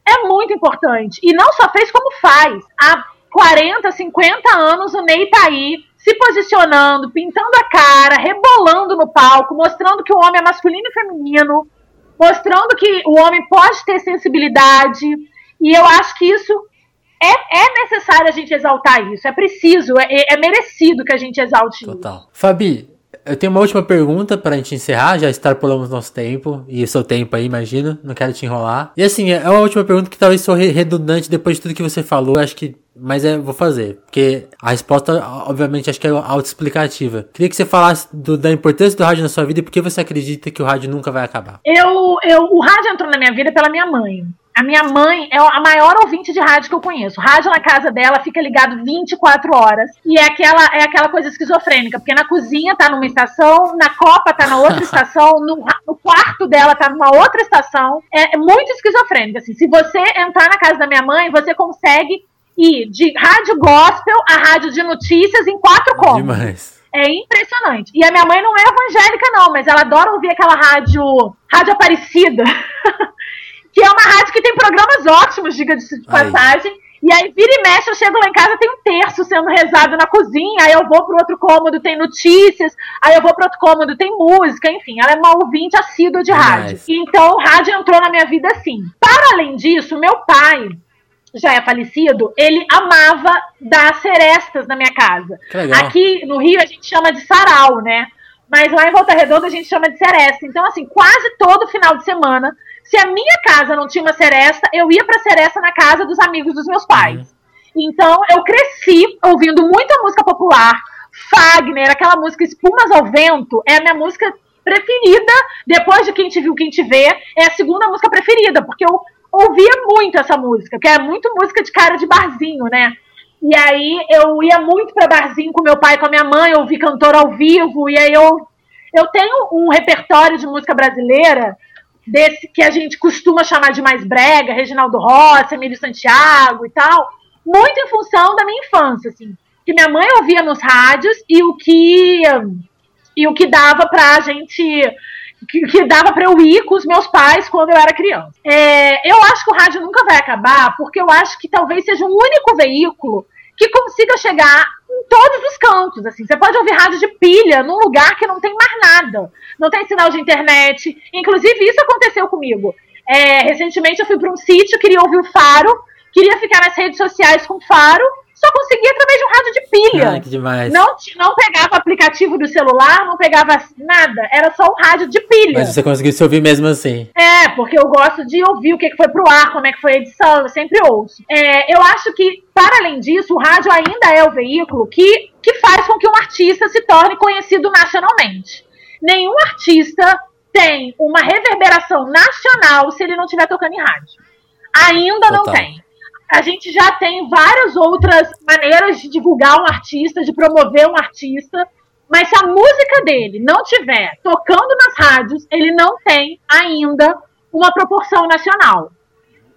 é muito importante. E não só fez como faz. Há 40, 50 anos o Ney tá aí se posicionando, pintando a cara, rebolando no palco, mostrando que o homem é masculino e feminino, mostrando que o homem pode ter sensibilidade. E eu acho que isso é, é necessário a gente exaltar isso. É preciso, é, é merecido que a gente exalte Total. isso. Fabi, eu tenho uma última pergunta pra gente encerrar, já extrapolamos nosso tempo, e o seu tempo aí, imagino, não quero te enrolar. E assim, é uma última pergunta que talvez sou redundante depois de tudo que você falou, acho que mas é, vou fazer, porque a resposta, obviamente, acho que é autoexplicativa. Queria que você falasse do, da importância do rádio na sua vida e por que você acredita que o rádio nunca vai acabar. Eu, eu, o rádio entrou na minha vida pela minha mãe. A minha mãe é a maior ouvinte de rádio que eu conheço. Rádio na casa dela fica ligado 24 horas. E é aquela, é aquela coisa esquizofrênica, porque na cozinha tá numa estação, na copa tá na outra estação, no, no, quarto dela tá numa outra estação. É, é muito esquizofrênica. Assim. Se você entrar na casa da minha mãe, você consegue ir de rádio gospel a rádio de notícias em quatro cômodos. Demais. É impressionante. E a minha mãe não é evangélica, não, mas ela adora ouvir aquela rádio, rádio Aparecida. que é uma rádio que tem programas ótimos, diga-se de passagem. E aí, vira e mexe, eu chego lá em casa, tem um terço sendo rezado na cozinha, aí eu vou pro outro cômodo, tem notícias, aí eu vou pro outro cômodo, tem música, enfim, ela é uma ouvinte assídua de rádio. Nice. Então, o rádio entrou na minha vida assim. Para além disso, meu pai, já é falecido, ele amava dar serestas na minha casa. Aqui no Rio a gente chama de sarau, né? Mas lá em Volta Redonda a gente chama de seresta. Então, assim, quase todo final de semana se a minha casa não tinha uma seresta, eu ia pra seresta na casa dos amigos dos meus pais. Uhum. Então eu cresci ouvindo muita música popular. Fagner, aquela música Espumas ao Vento, é a minha música preferida. Depois de Quem Te Viu, Quem Te Vê, é a segunda música preferida, porque eu ouvia muito essa música, que é muito música de cara de barzinho, né? E aí eu ia muito para barzinho com meu pai, com a minha mãe, ouvir cantor ao vivo, e aí eu eu tenho um repertório de música brasileira desse que a gente costuma chamar de mais brega, Reginaldo Rossi, Emílio Santiago e tal, muito em função da minha infância, assim, que minha mãe ouvia nos rádios e o que e o que dava pra gente que, que dava para eu ir com os meus pais quando eu era criança. É, eu acho que o rádio nunca vai acabar, porque eu acho que talvez seja um único veículo que consiga chegar em todos os cantos. Assim, você pode ouvir rádio de pilha num lugar que não tem mais nada, não tem sinal de internet. Inclusive isso aconteceu comigo. É, recentemente eu fui para um sítio, queria ouvir o Faro, queria ficar nas redes sociais com o Faro só conseguia através de um rádio de pilha. Que demais. Não, não pegava aplicativo do celular, não pegava nada. Era só um rádio de pilha. Mas você conseguiu se ouvir mesmo assim. É, porque eu gosto de ouvir o que foi pro ar, como é que foi a edição, eu sempre ouço. É, eu acho que, para além disso, o rádio ainda é o veículo que, que faz com que um artista se torne conhecido nacionalmente. Nenhum artista tem uma reverberação nacional se ele não estiver tocando em rádio. Ainda Total. não tem a gente já tem várias outras maneiras de divulgar um artista, de promover um artista, Mas se a música dele não tiver tocando nas rádios, ele não tem ainda uma proporção nacional.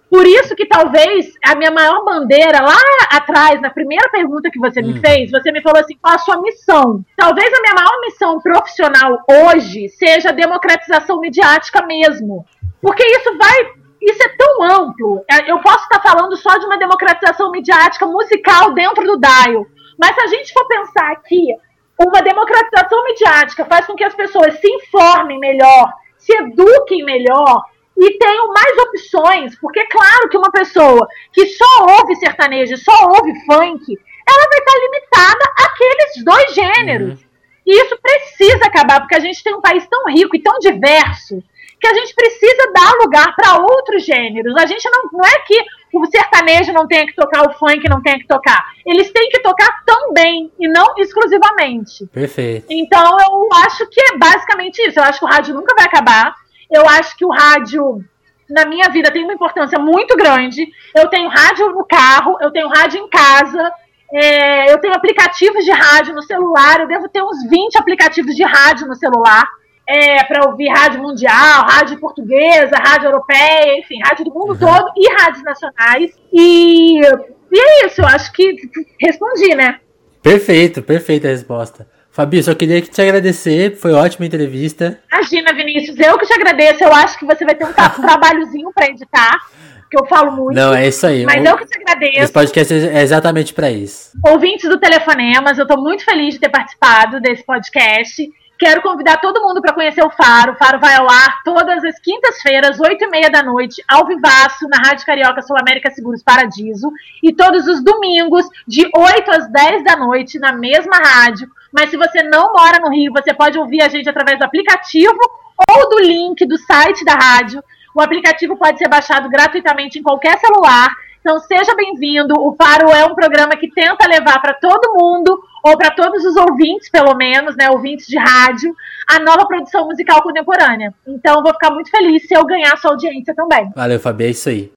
Por isso que talvez a minha maior bandeira lá atrás, na primeira pergunta que você hum. me fez, você me falou assim: qual a sua missão? Talvez a minha maior missão profissional hoje seja a democratização midiática mesmo. Porque isso vai. Isso é tão amplo. É, eu posso estar falando só de uma democratização midiática musical dentro do Dial. Mas se a gente for pensar aqui uma democratização midiática faz com que as pessoas se informem melhor, se eduquem melhor e tenham mais opções, porque é claro que uma pessoa que só ouve sertanejo, só ouve funk, ela vai estar limitada àqueles dois gêneros. Uhum. E isso precisa acabar, porque a gente tem um país tão rico e tão diverso que a gente precisa dar lugar para outros gêneros. A gente não, não é que o sertanejo não tenha que tocar, o funk não tenha que tocar. Eles têm que tocar também e não exclusivamente. Perfeito. Então eu acho que é basicamente isso. Eu acho que o rádio nunca vai acabar. Eu acho que o rádio na minha vida tem uma importância muito grande. Eu tenho rádio no carro, eu tenho rádio em casa, é, eu tenho aplicativos de rádio no celular, eu devo ter uns 20 aplicativos de rádio no celular é, para ouvir rádio mundial, rádio portuguesa, rádio europeia, enfim, rádio do mundo uhum. todo e rádios nacionais. E, e é isso, eu acho que respondi, né? Perfeito, perfeita a resposta. Fabi, só queria te agradecer, foi ótima entrevista. Imagina, Vinícius, eu que te agradeço. Eu acho que você vai ter um trabalhozinho para editar, que eu falo muito. Não, é isso aí. Mas eu que te agradeço. Esse podcast é exatamente para isso. Ouvintes do Telefonemas, eu estou muito feliz de ter participado desse podcast. Quero convidar todo mundo para conhecer o Faro. O Faro vai ao ar todas as quintas-feiras, oito e meia da noite, ao vivaço, na Rádio Carioca Sul América Seguros Paradiso. E todos os domingos, de 8 às 10 da noite, na mesma rádio. Mas se você não mora no Rio, você pode ouvir a gente através do aplicativo ou do link do site da rádio. O aplicativo pode ser baixado gratuitamente em qualquer celular. Então seja bem-vindo. O Faro é um programa que tenta levar para todo mundo, ou para todos os ouvintes, pelo menos, né, ouvintes de rádio, a nova produção musical contemporânea. Então vou ficar muito feliz se eu ganhar sua audiência também. Valeu, Fabi, é isso aí.